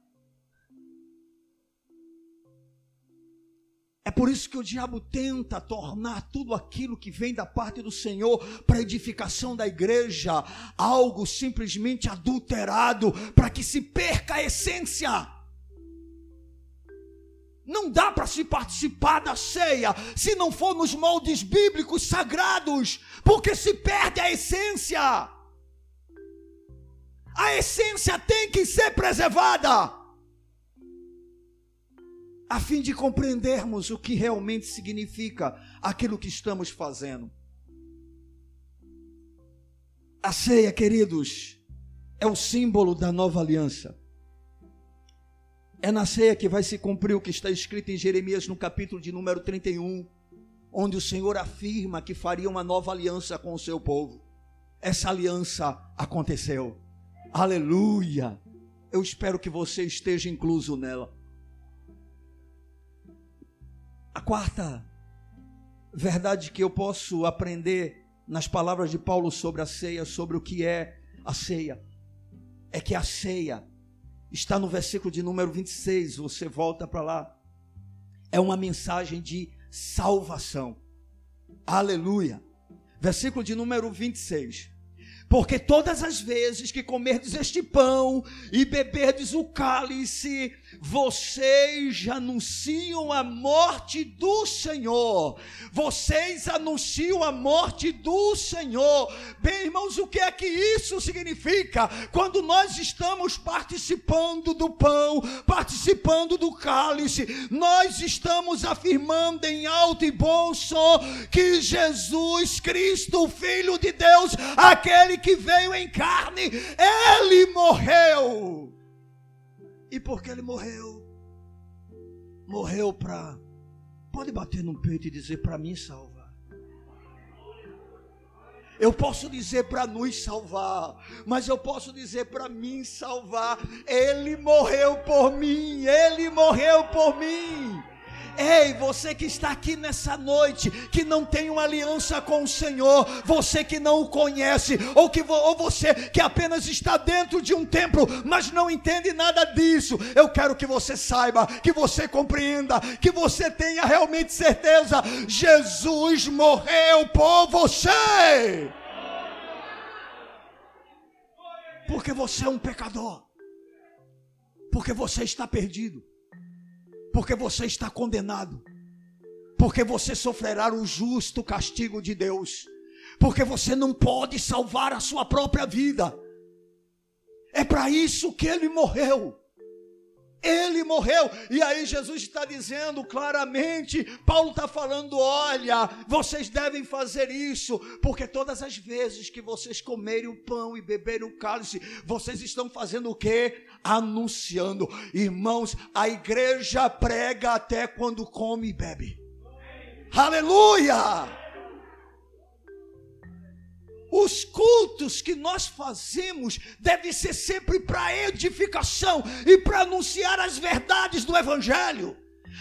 É por isso que o diabo tenta tornar tudo aquilo que vem da parte do Senhor para edificação da igreja algo simplesmente adulterado, para que se perca a essência. Não dá para se participar da ceia se não for nos moldes bíblicos sagrados, porque se perde a essência. A essência tem que ser preservada, a fim de compreendermos o que realmente significa aquilo que estamos fazendo. A ceia, queridos, é o símbolo da nova aliança. É na ceia que vai se cumprir o que está escrito em Jeremias no capítulo de número 31, onde o Senhor afirma que faria uma nova aliança com o seu povo. Essa aliança aconteceu. Aleluia! Eu espero que você esteja incluso nela. A quarta verdade que eu posso aprender nas palavras de Paulo sobre a ceia, sobre o que é a ceia, é que a ceia está no versículo de número 26, você volta para lá. É uma mensagem de salvação. Aleluia. Versículo de número 26. Porque todas as vezes que comerdes este pão e beberdes o cálice, vocês anunciam a morte do Senhor. Vocês anunciam a morte do Senhor. Bem, irmãos, o que é que isso significa? Quando nós estamos participando do pão, participando do cálice, nós estamos afirmando em alto e bom som que Jesus Cristo, Filho de Deus, aquele que veio em carne, ele morreu. E porque ele morreu, morreu para. Pode bater no peito e dizer para mim salvar. Eu posso dizer para nos salvar, mas eu posso dizer para mim salvar. Ele morreu por mim, ele morreu por mim. Ei, você que está aqui nessa noite, que não tem uma aliança com o Senhor, você que não o conhece, ou, que, ou você que apenas está dentro de um templo, mas não entende nada disso, eu quero que você saiba, que você compreenda, que você tenha realmente certeza: Jesus morreu por você. Porque você é um pecador. Porque você está perdido porque você está condenado, porque você sofrerá o justo castigo de Deus, porque você não pode salvar a sua própria vida. É para isso que ele morreu. Ele morreu, e aí Jesus está dizendo claramente: Paulo está falando, olha, vocês devem fazer isso, porque todas as vezes que vocês comerem o pão e beberem o cálice, vocês estão fazendo o que? Anunciando, irmãos, a igreja prega até quando come e bebe. Aleluia! Os cultos que nós fazemos devem ser sempre para edificação e para anunciar as verdades do Evangelho.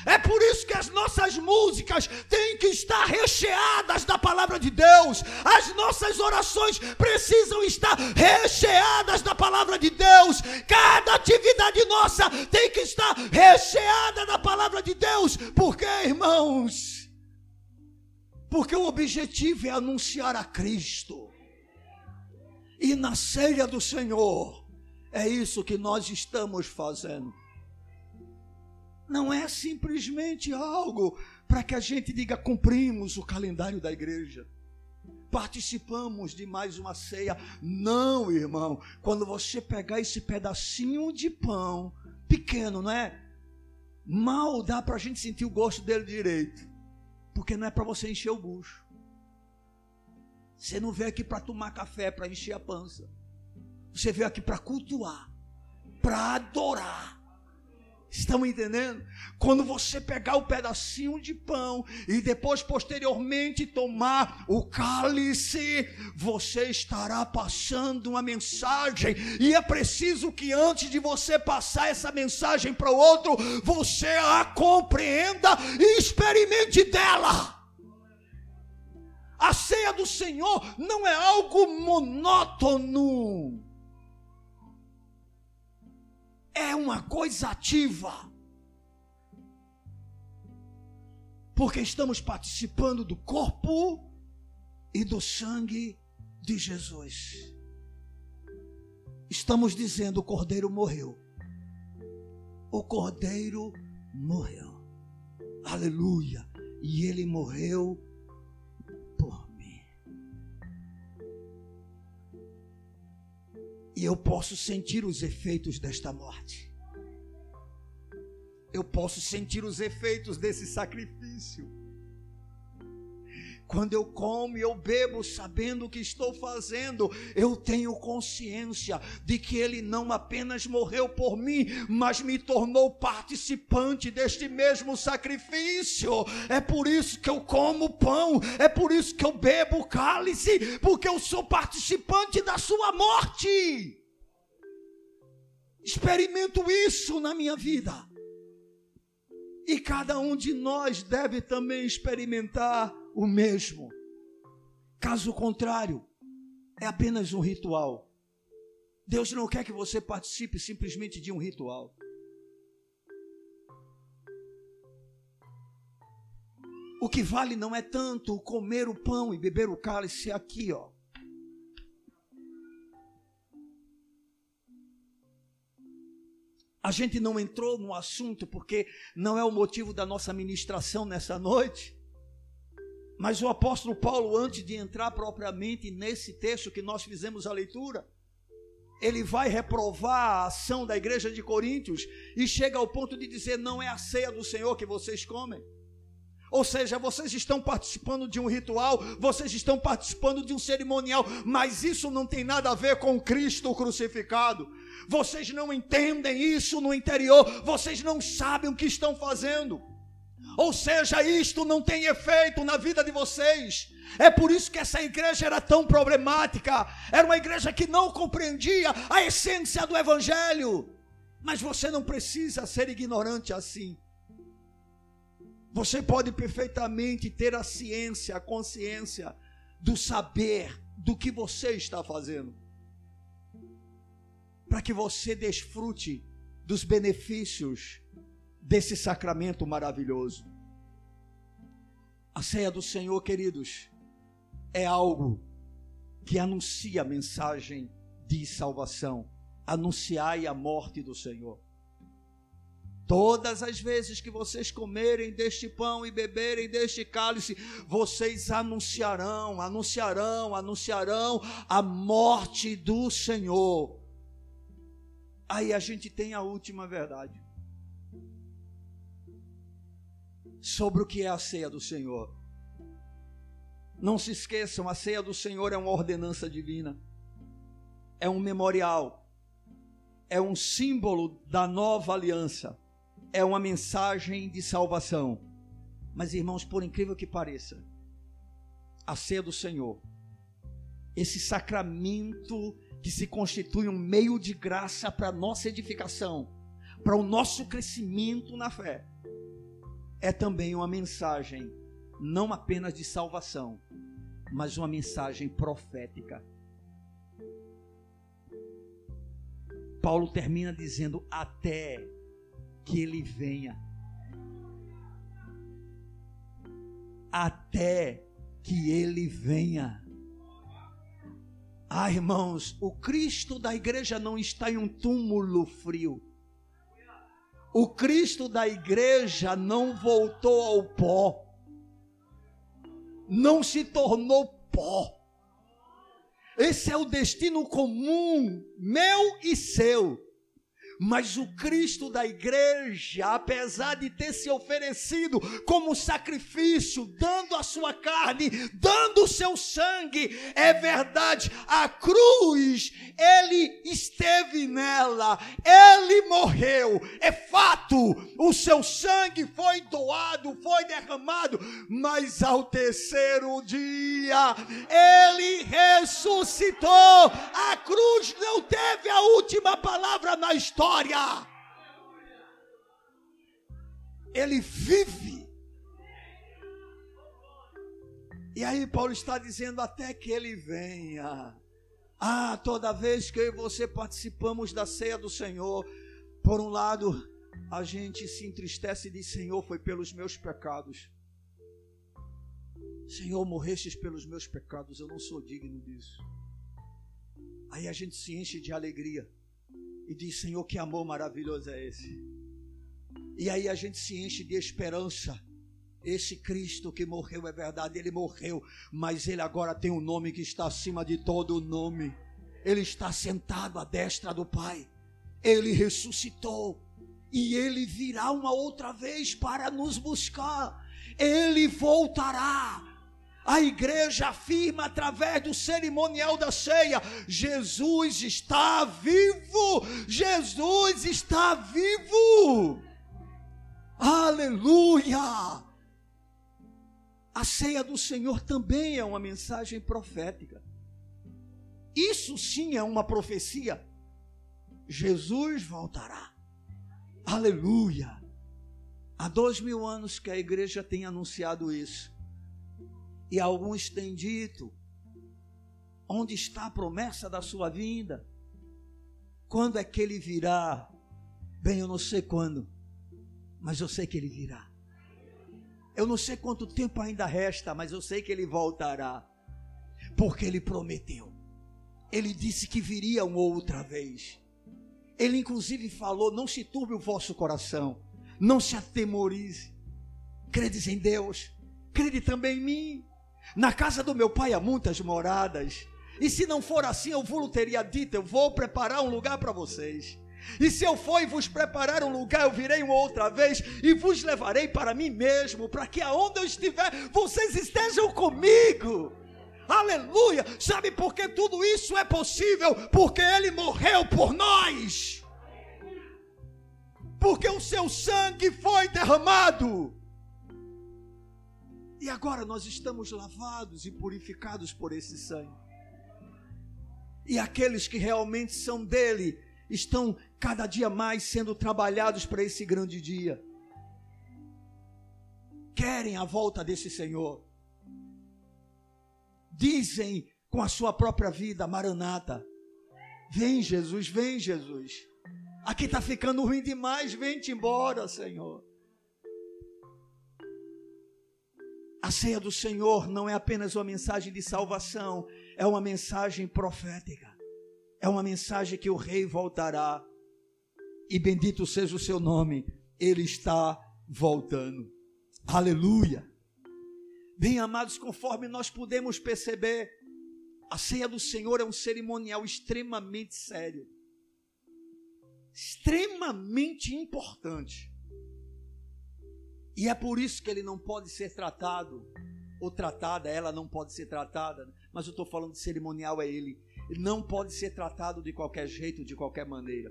É por isso que as nossas músicas têm que estar recheadas da palavra de Deus. As nossas orações precisam estar recheadas da palavra de Deus. Cada atividade nossa tem que estar recheada da palavra de Deus. Por quê, irmãos? Porque o objetivo é anunciar a Cristo e na ceia do Senhor. É isso que nós estamos fazendo. não é simplesmente algo para que a gente diga cumprimos o calendário da igreja. Participamos de mais uma ceia. Não, irmão. Quando você pegar esse pedacinho de pão, pequeno, não é? Mal dá para a gente sentir o gosto dele direito. Porque não é para você encher o bucho. Você não veio aqui para tomar café, para encher a pança. Você veio aqui para cultuar, para adorar. Estão entendendo? Quando você pegar o pedacinho de pão e depois, posteriormente, tomar o cálice, você estará passando uma mensagem. E é preciso que antes de você passar essa mensagem para o outro, você a compreenda e experimente dela. A ceia do Senhor não é algo monótono é uma coisa ativa. Porque estamos participando do corpo e do sangue de Jesus. Estamos dizendo: o cordeiro morreu. O cordeiro morreu. Aleluia. E ele morreu E eu posso sentir os efeitos desta morte. Eu posso sentir os efeitos desse sacrifício. Quando eu como e eu bebo, sabendo o que estou fazendo, eu tenho consciência de que Ele não apenas morreu por mim, mas me tornou participante deste mesmo sacrifício. É por isso que eu como pão, é por isso que eu bebo cálice, porque eu sou participante da Sua morte. Experimento isso na minha vida. E cada um de nós deve também experimentar o mesmo. Caso contrário, é apenas um ritual. Deus não quer que você participe simplesmente de um ritual. O que vale não é tanto comer o pão e beber o cálice aqui, ó. A gente não entrou no assunto porque não é o motivo da nossa ministração nessa noite. Mas o apóstolo Paulo, antes de entrar propriamente nesse texto que nós fizemos a leitura, ele vai reprovar a ação da igreja de Coríntios e chega ao ponto de dizer: não é a ceia do Senhor que vocês comem. Ou seja, vocês estão participando de um ritual, vocês estão participando de um cerimonial, mas isso não tem nada a ver com Cristo crucificado. Vocês não entendem isso no interior, vocês não sabem o que estão fazendo. Ou seja, isto não tem efeito na vida de vocês. É por isso que essa igreja era tão problemática. Era uma igreja que não compreendia a essência do evangelho. Mas você não precisa ser ignorante assim. Você pode perfeitamente ter a ciência, a consciência do saber do que você está fazendo. Para que você desfrute dos benefícios desse sacramento maravilhoso. A ceia do Senhor, queridos, é algo que anuncia a mensagem de salvação. Anunciai a morte do Senhor. Todas as vezes que vocês comerem deste pão e beberem deste cálice, vocês anunciarão, anunciarão, anunciarão a morte do Senhor. Aí a gente tem a última verdade sobre o que é a ceia do Senhor. Não se esqueçam, a ceia do Senhor é uma ordenança divina, é um memorial, é um símbolo da nova aliança é uma mensagem de salvação. Mas, irmãos, por incrível que pareça, a ceia do Senhor, esse sacramento que se constitui um meio de graça para a nossa edificação, para o nosso crescimento na fé, é também uma mensagem não apenas de salvação, mas uma mensagem profética. Paulo termina dizendo: até que ele venha. Até que ele venha. Ah, irmãos, o Cristo da igreja não está em um túmulo frio. O Cristo da igreja não voltou ao pó, não se tornou pó. Esse é o destino comum, meu e seu. Mas o Cristo da igreja, apesar de ter se oferecido como sacrifício, dando a sua carne, dando o seu sangue, é verdade, a cruz, ele esteve nela, ele morreu, é fato, o seu sangue foi doado, foi derramado, mas ao terceiro dia, ele ressuscitou. A cruz não teve a última palavra na história glória. Ele vive. E aí Paulo está dizendo até que ele venha. Ah, toda vez que eu e você participamos da ceia do Senhor, por um lado, a gente se entristece e diz: Senhor, foi pelos meus pecados. Senhor, morrestes pelos meus pecados, eu não sou digno disso. Aí a gente se enche de alegria e diz: Senhor, que amor maravilhoso é esse? E aí a gente se enche de esperança. Esse Cristo que morreu é verdade, ele morreu, mas ele agora tem um nome que está acima de todo nome. Ele está sentado à destra do Pai. Ele ressuscitou e ele virá uma outra vez para nos buscar. Ele voltará a igreja afirma através do cerimonial da ceia: Jesus está vivo! Jesus está vivo! Aleluia! A ceia do Senhor também é uma mensagem profética. Isso sim é uma profecia. Jesus voltará. Aleluia! Há dois mil anos que a igreja tem anunciado isso. E alguns têm dito: onde está a promessa da sua vinda? Quando é que ele virá? Bem, eu não sei quando, mas eu sei que ele virá. Eu não sei quanto tempo ainda resta, mas eu sei que ele voltará, porque ele prometeu. Ele disse que viria uma outra vez. Ele inclusive falou: Não se turbe o vosso coração, não se atemorize. Credes em Deus, crede também em mim. Na casa do meu pai há muitas moradas. E se não for assim, eu vos teria dito: eu vou preparar um lugar para vocês. E se eu for e vos preparar um lugar, eu virei uma outra vez e vos levarei para mim mesmo, para que aonde eu estiver, vocês estejam comigo. Aleluia! Sabe por que tudo isso é possível? Porque Ele morreu por nós. Porque o seu sangue foi derramado. E agora nós estamos lavados e purificados por esse sangue. E aqueles que realmente são dele estão cada dia mais sendo trabalhados para esse grande dia. Querem a volta desse Senhor. Dizem com a sua própria vida, Maranata: Vem, Jesus, vem, Jesus. Aqui está ficando ruim demais, vem-te embora, Senhor. A ceia do Senhor não é apenas uma mensagem de salvação, é uma mensagem profética. É uma mensagem que o rei voltará. E bendito seja o seu nome, ele está voltando. Aleluia. Bem amados, conforme nós podemos perceber, a ceia do Senhor é um cerimonial extremamente sério, extremamente importante. E é por isso que ele não pode ser tratado, ou tratada, ela não pode ser tratada, mas eu estou falando de cerimonial, é ele. Ele não pode ser tratado de qualquer jeito, de qualquer maneira.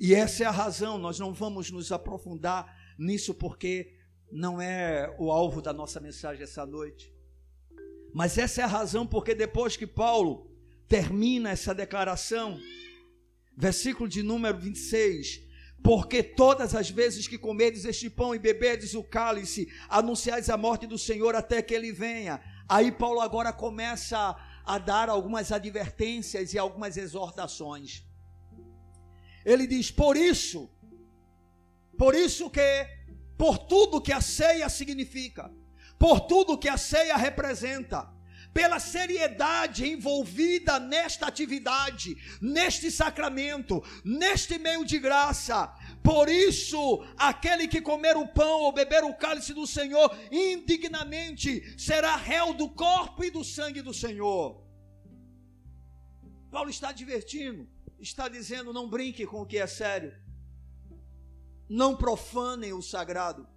E essa é a razão, nós não vamos nos aprofundar nisso porque não é o alvo da nossa mensagem essa noite. Mas essa é a razão porque depois que Paulo termina essa declaração, versículo de número 26, porque todas as vezes que comerdes este pão e beberdes o cálice, anunciais a morte do Senhor até que ele venha. Aí Paulo agora começa a dar algumas advertências e algumas exortações. Ele diz: Por isso, por isso que, por tudo que a ceia significa, por tudo que a ceia representa, pela seriedade envolvida nesta atividade, neste sacramento, neste meio de graça, Por isso, aquele que comer o pão ou beber o cálice do Senhor indignamente será réu do corpo e do sangue do Senhor. Paulo está divertindo, está dizendo: não brinque com o que é sério, não profanem o sagrado,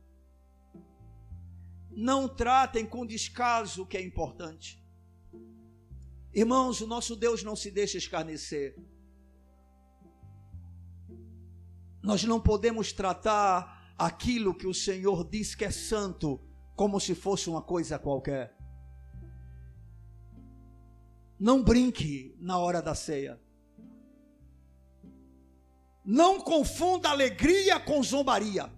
não tratem com descaso o que é importante. Irmãos, o nosso Deus não se deixa escarnecer. Nós não podemos tratar aquilo que o Senhor diz que é santo como se fosse uma coisa qualquer. Não brinque na hora da ceia. Não confunda alegria com zombaria.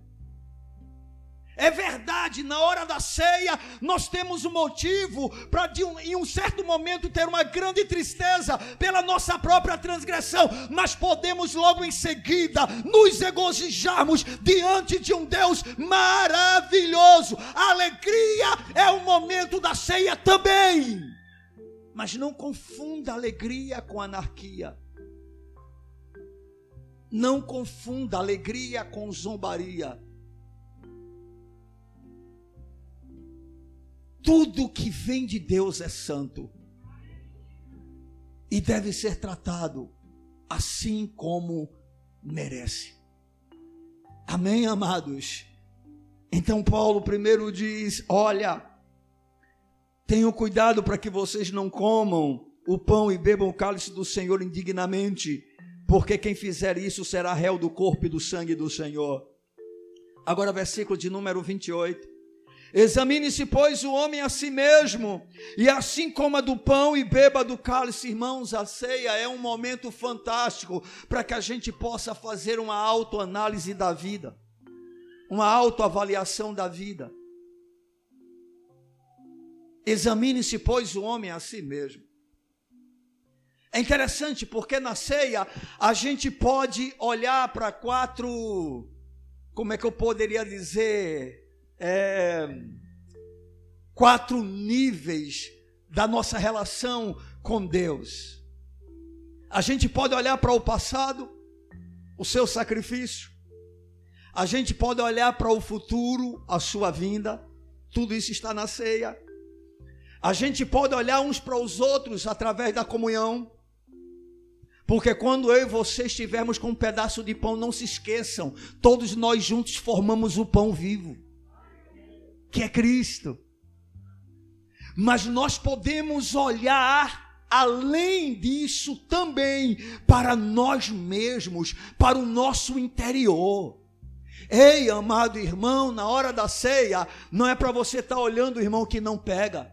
É verdade, na hora da ceia, nós temos um motivo para, um, em um certo momento, ter uma grande tristeza pela nossa própria transgressão, mas podemos logo em seguida nos regozijarmos diante de um Deus maravilhoso. A alegria é o momento da ceia também, mas não confunda alegria com anarquia. Não confunda alegria com zombaria. Tudo que vem de Deus é santo e deve ser tratado assim como merece. Amém, amados? Então, Paulo primeiro diz: Olha, tenham cuidado para que vocês não comam o pão e bebam o cálice do Senhor indignamente, porque quem fizer isso será réu do corpo e do sangue do Senhor. Agora, versículo de número 28. Examine-se, pois, o homem a si mesmo, e assim coma do pão e beba do cálice, irmãos. A ceia é um momento fantástico para que a gente possa fazer uma autoanálise da vida, uma autoavaliação da vida. Examine-se, pois, o homem a si mesmo. É interessante porque na ceia a gente pode olhar para quatro, como é que eu poderia dizer? É, quatro níveis da nossa relação com Deus. A gente pode olhar para o passado, o seu sacrifício. A gente pode olhar para o futuro, a sua vinda. Tudo isso está na ceia. A gente pode olhar uns para os outros através da comunhão. Porque quando eu e você estivermos com um pedaço de pão, não se esqueçam, todos nós juntos formamos o pão vivo que é Cristo. Mas nós podemos olhar além disso também para nós mesmos, para o nosso interior. Ei, amado irmão, na hora da ceia, não é para você estar tá olhando o irmão que não pega,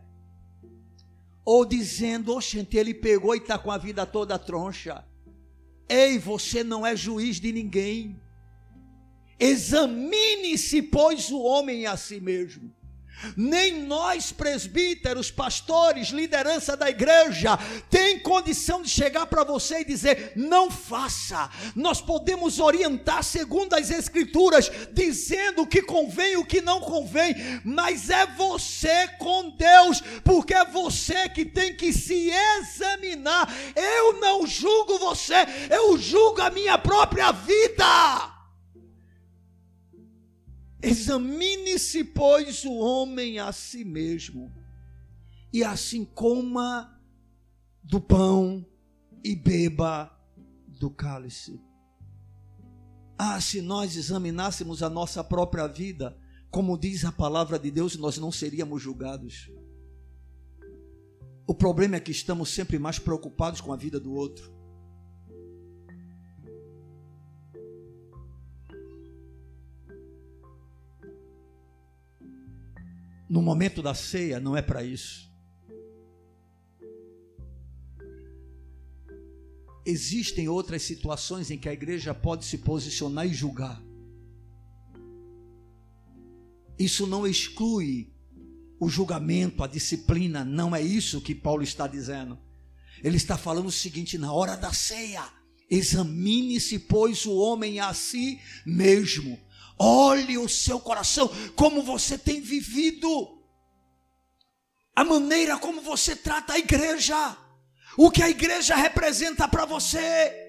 ou dizendo, oxente, ele pegou e está com a vida toda troncha. Ei, você não é juiz de ninguém. Examine-se, pois, o homem a si mesmo. Nem nós, presbíteros, pastores, liderança da igreja, tem condição de chegar para você e dizer: não faça. Nós podemos orientar segundo as Escrituras, dizendo o que convém e o que não convém, mas é você com Deus, porque é você que tem que se examinar. Eu não julgo você, eu julgo a minha própria vida. Examine-se, pois, o homem a si mesmo, e assim coma do pão e beba do cálice. Ah, se nós examinássemos a nossa própria vida, como diz a palavra de Deus, nós não seríamos julgados. O problema é que estamos sempre mais preocupados com a vida do outro. No momento da ceia não é para isso. Existem outras situações em que a igreja pode se posicionar e julgar. Isso não exclui o julgamento, a disciplina, não é isso que Paulo está dizendo. Ele está falando o seguinte: na hora da ceia, examine-se, pois, o homem a si mesmo Olhe o seu coração, como você tem vivido, a maneira como você trata a igreja, o que a igreja representa para você.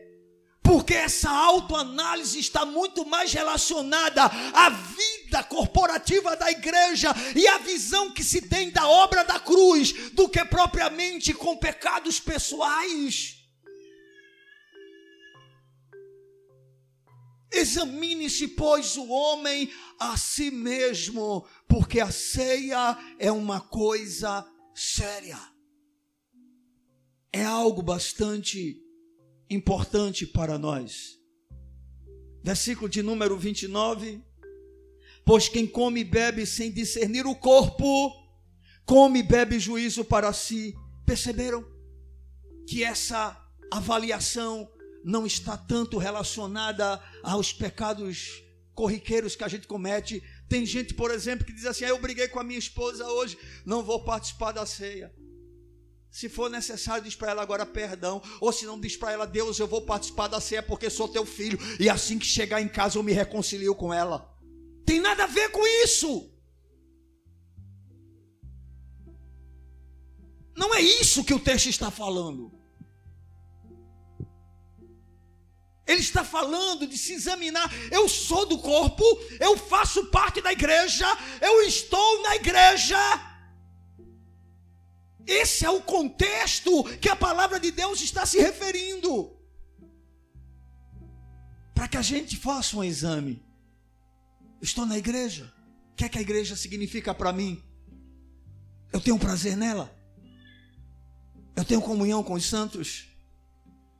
porque essa autoanálise está muito mais relacionada à vida corporativa da igreja e à visão que se tem da obra da cruz do que propriamente com pecados pessoais. Examine-se, pois, o homem a si mesmo, porque a ceia é uma coisa séria. É algo bastante importante para nós. Versículo de número 29. Pois quem come e bebe sem discernir o corpo, come e bebe juízo para si. Perceberam que essa avaliação não está tanto relacionada aos pecados corriqueiros que a gente comete. Tem gente, por exemplo, que diz assim: ah, Eu briguei com a minha esposa hoje, não vou participar da ceia. Se for necessário, diz para ela agora perdão. Ou se não, diz para ela, Deus, eu vou participar da ceia porque sou teu filho. E assim que chegar em casa, eu me reconcilio com ela. Tem nada a ver com isso. Não é isso que o texto está falando. Ele está falando de se examinar. Eu sou do corpo, eu faço parte da igreja, eu estou na igreja. Esse é o contexto que a palavra de Deus está se referindo. Para que a gente faça um exame. Estou na igreja. O que é que a igreja significa para mim? Eu tenho prazer nela. Eu tenho comunhão com os santos.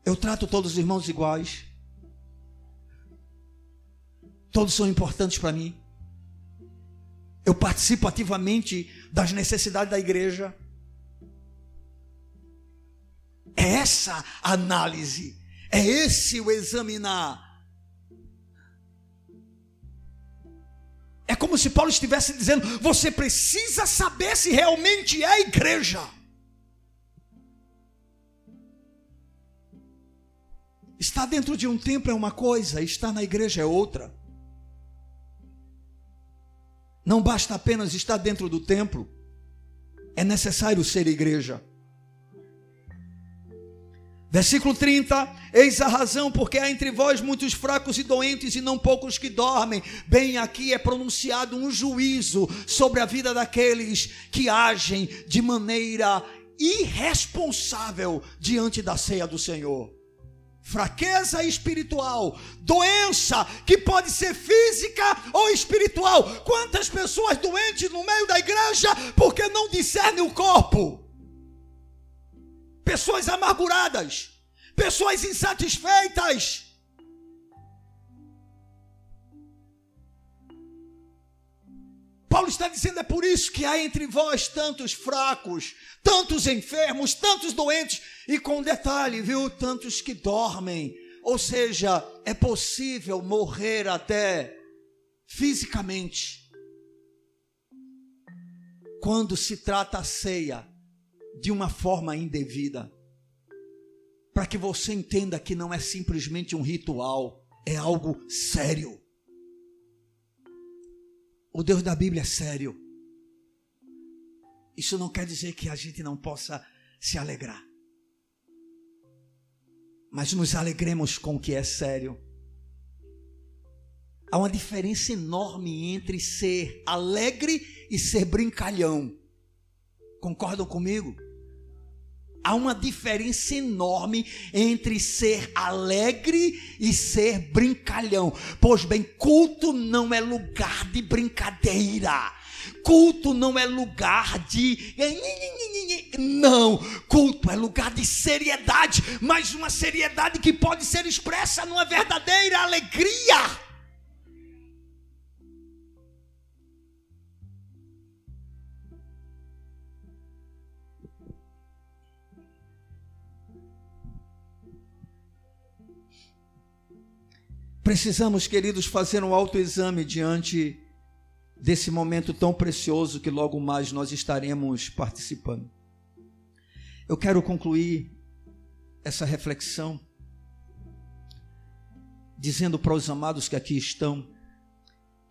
Eu trato todos os irmãos iguais. Todos são importantes para mim. Eu participo ativamente das necessidades da igreja. É essa a análise, é esse o examinar. É como se Paulo estivesse dizendo: você precisa saber se realmente é igreja. Estar dentro de um templo é uma coisa, estar na igreja é outra. Não basta apenas estar dentro do templo, é necessário ser igreja. Versículo 30: Eis a razão, porque há entre vós muitos fracos e doentes, e não poucos que dormem. Bem, aqui é pronunciado um juízo sobre a vida daqueles que agem de maneira irresponsável diante da ceia do Senhor. Fraqueza espiritual, doença que pode ser física ou espiritual. Quantas pessoas doentes no meio da igreja porque não discernem o corpo? pessoas amarguradas, pessoas insatisfeitas. Paulo está dizendo: é por isso que há entre vós tantos fracos, tantos enfermos, tantos doentes, e com detalhe, viu, tantos que dormem. Ou seja, é possível morrer até fisicamente. Quando se trata a ceia, de uma forma indevida. Para que você entenda que não é simplesmente um ritual, é algo sério. O Deus da Bíblia é sério. Isso não quer dizer que a gente não possa se alegrar. Mas nos alegremos com o que é sério. Há uma diferença enorme entre ser alegre e ser brincalhão. Concordam comigo? Há uma diferença enorme entre ser alegre e ser brincalhão. Pois bem, culto não é lugar de brincadeira. Culto não é lugar de. Não, culto é lugar de seriedade, mas uma seriedade que pode ser expressa numa verdadeira alegria. Precisamos, queridos, fazer um autoexame diante desse momento tão precioso que logo mais nós estaremos participando. Eu quero concluir essa reflexão dizendo para os amados que aqui estão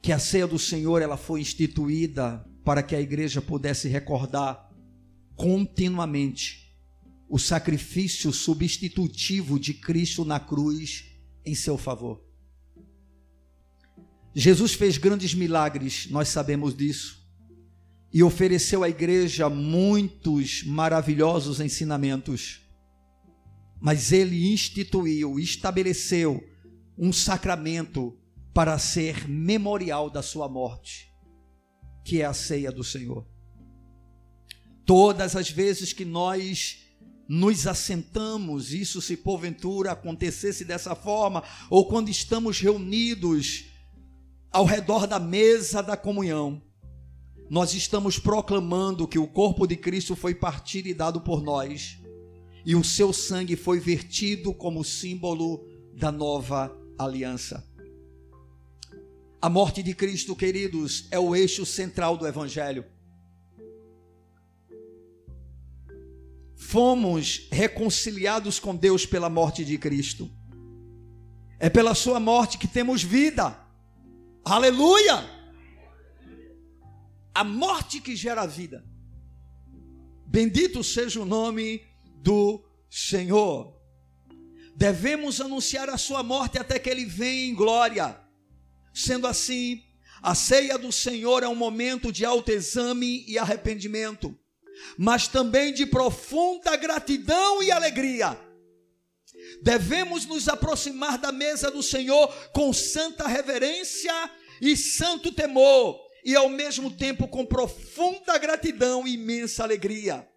que a ceia do Senhor ela foi instituída para que a igreja pudesse recordar continuamente o sacrifício substitutivo de Cristo na cruz em seu favor. Jesus fez grandes milagres, nós sabemos disso, e ofereceu à igreja muitos maravilhosos ensinamentos. Mas ele instituiu, estabeleceu um sacramento para ser memorial da sua morte, que é a ceia do Senhor. Todas as vezes que nós nos assentamos, isso se porventura acontecesse dessa forma, ou quando estamos reunidos ao redor da mesa da comunhão, nós estamos proclamando que o corpo de Cristo foi partido e dado por nós, e o seu sangue foi vertido como símbolo da nova aliança. A morte de Cristo, queridos, é o eixo central do Evangelho. Fomos reconciliados com Deus pela morte de Cristo. É pela Sua morte que temos vida. Aleluia! A morte que gera vida. Bendito seja o nome do Senhor. Devemos anunciar a sua morte até que ele venha em glória. Sendo assim, a ceia do Senhor é um momento de autoexame e arrependimento, mas também de profunda gratidão e alegria. Devemos nos aproximar da mesa do Senhor com santa reverência e santo temor, e ao mesmo tempo com profunda gratidão e imensa alegria.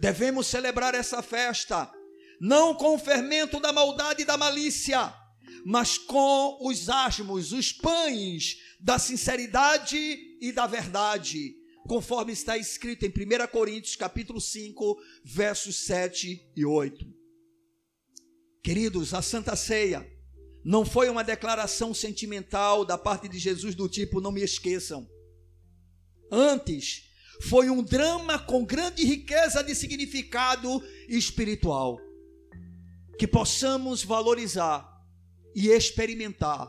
Devemos celebrar essa festa não com o fermento da maldade e da malícia, mas com os asmos, os pães da sinceridade e da verdade, conforme está escrito em 1 Coríntios capítulo 5, versos 7 e 8. Queridos, a Santa Ceia não foi uma declaração sentimental da parte de Jesus do tipo não me esqueçam. Antes, foi um drama com grande riqueza de significado espiritual. Que possamos valorizar e experimentar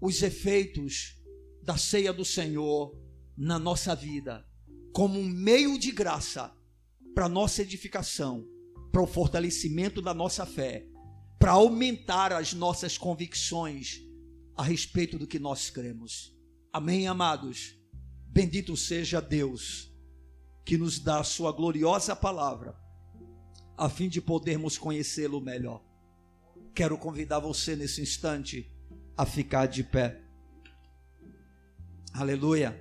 os efeitos da ceia do Senhor na nossa vida, como um meio de graça para nossa edificação, para o fortalecimento da nossa fé, para aumentar as nossas convicções a respeito do que nós cremos. Amém, amados? Bendito seja Deus que nos dá a sua gloriosa palavra, a fim de podermos conhecê-lo melhor. Quero convidar você nesse instante a ficar de pé. Aleluia.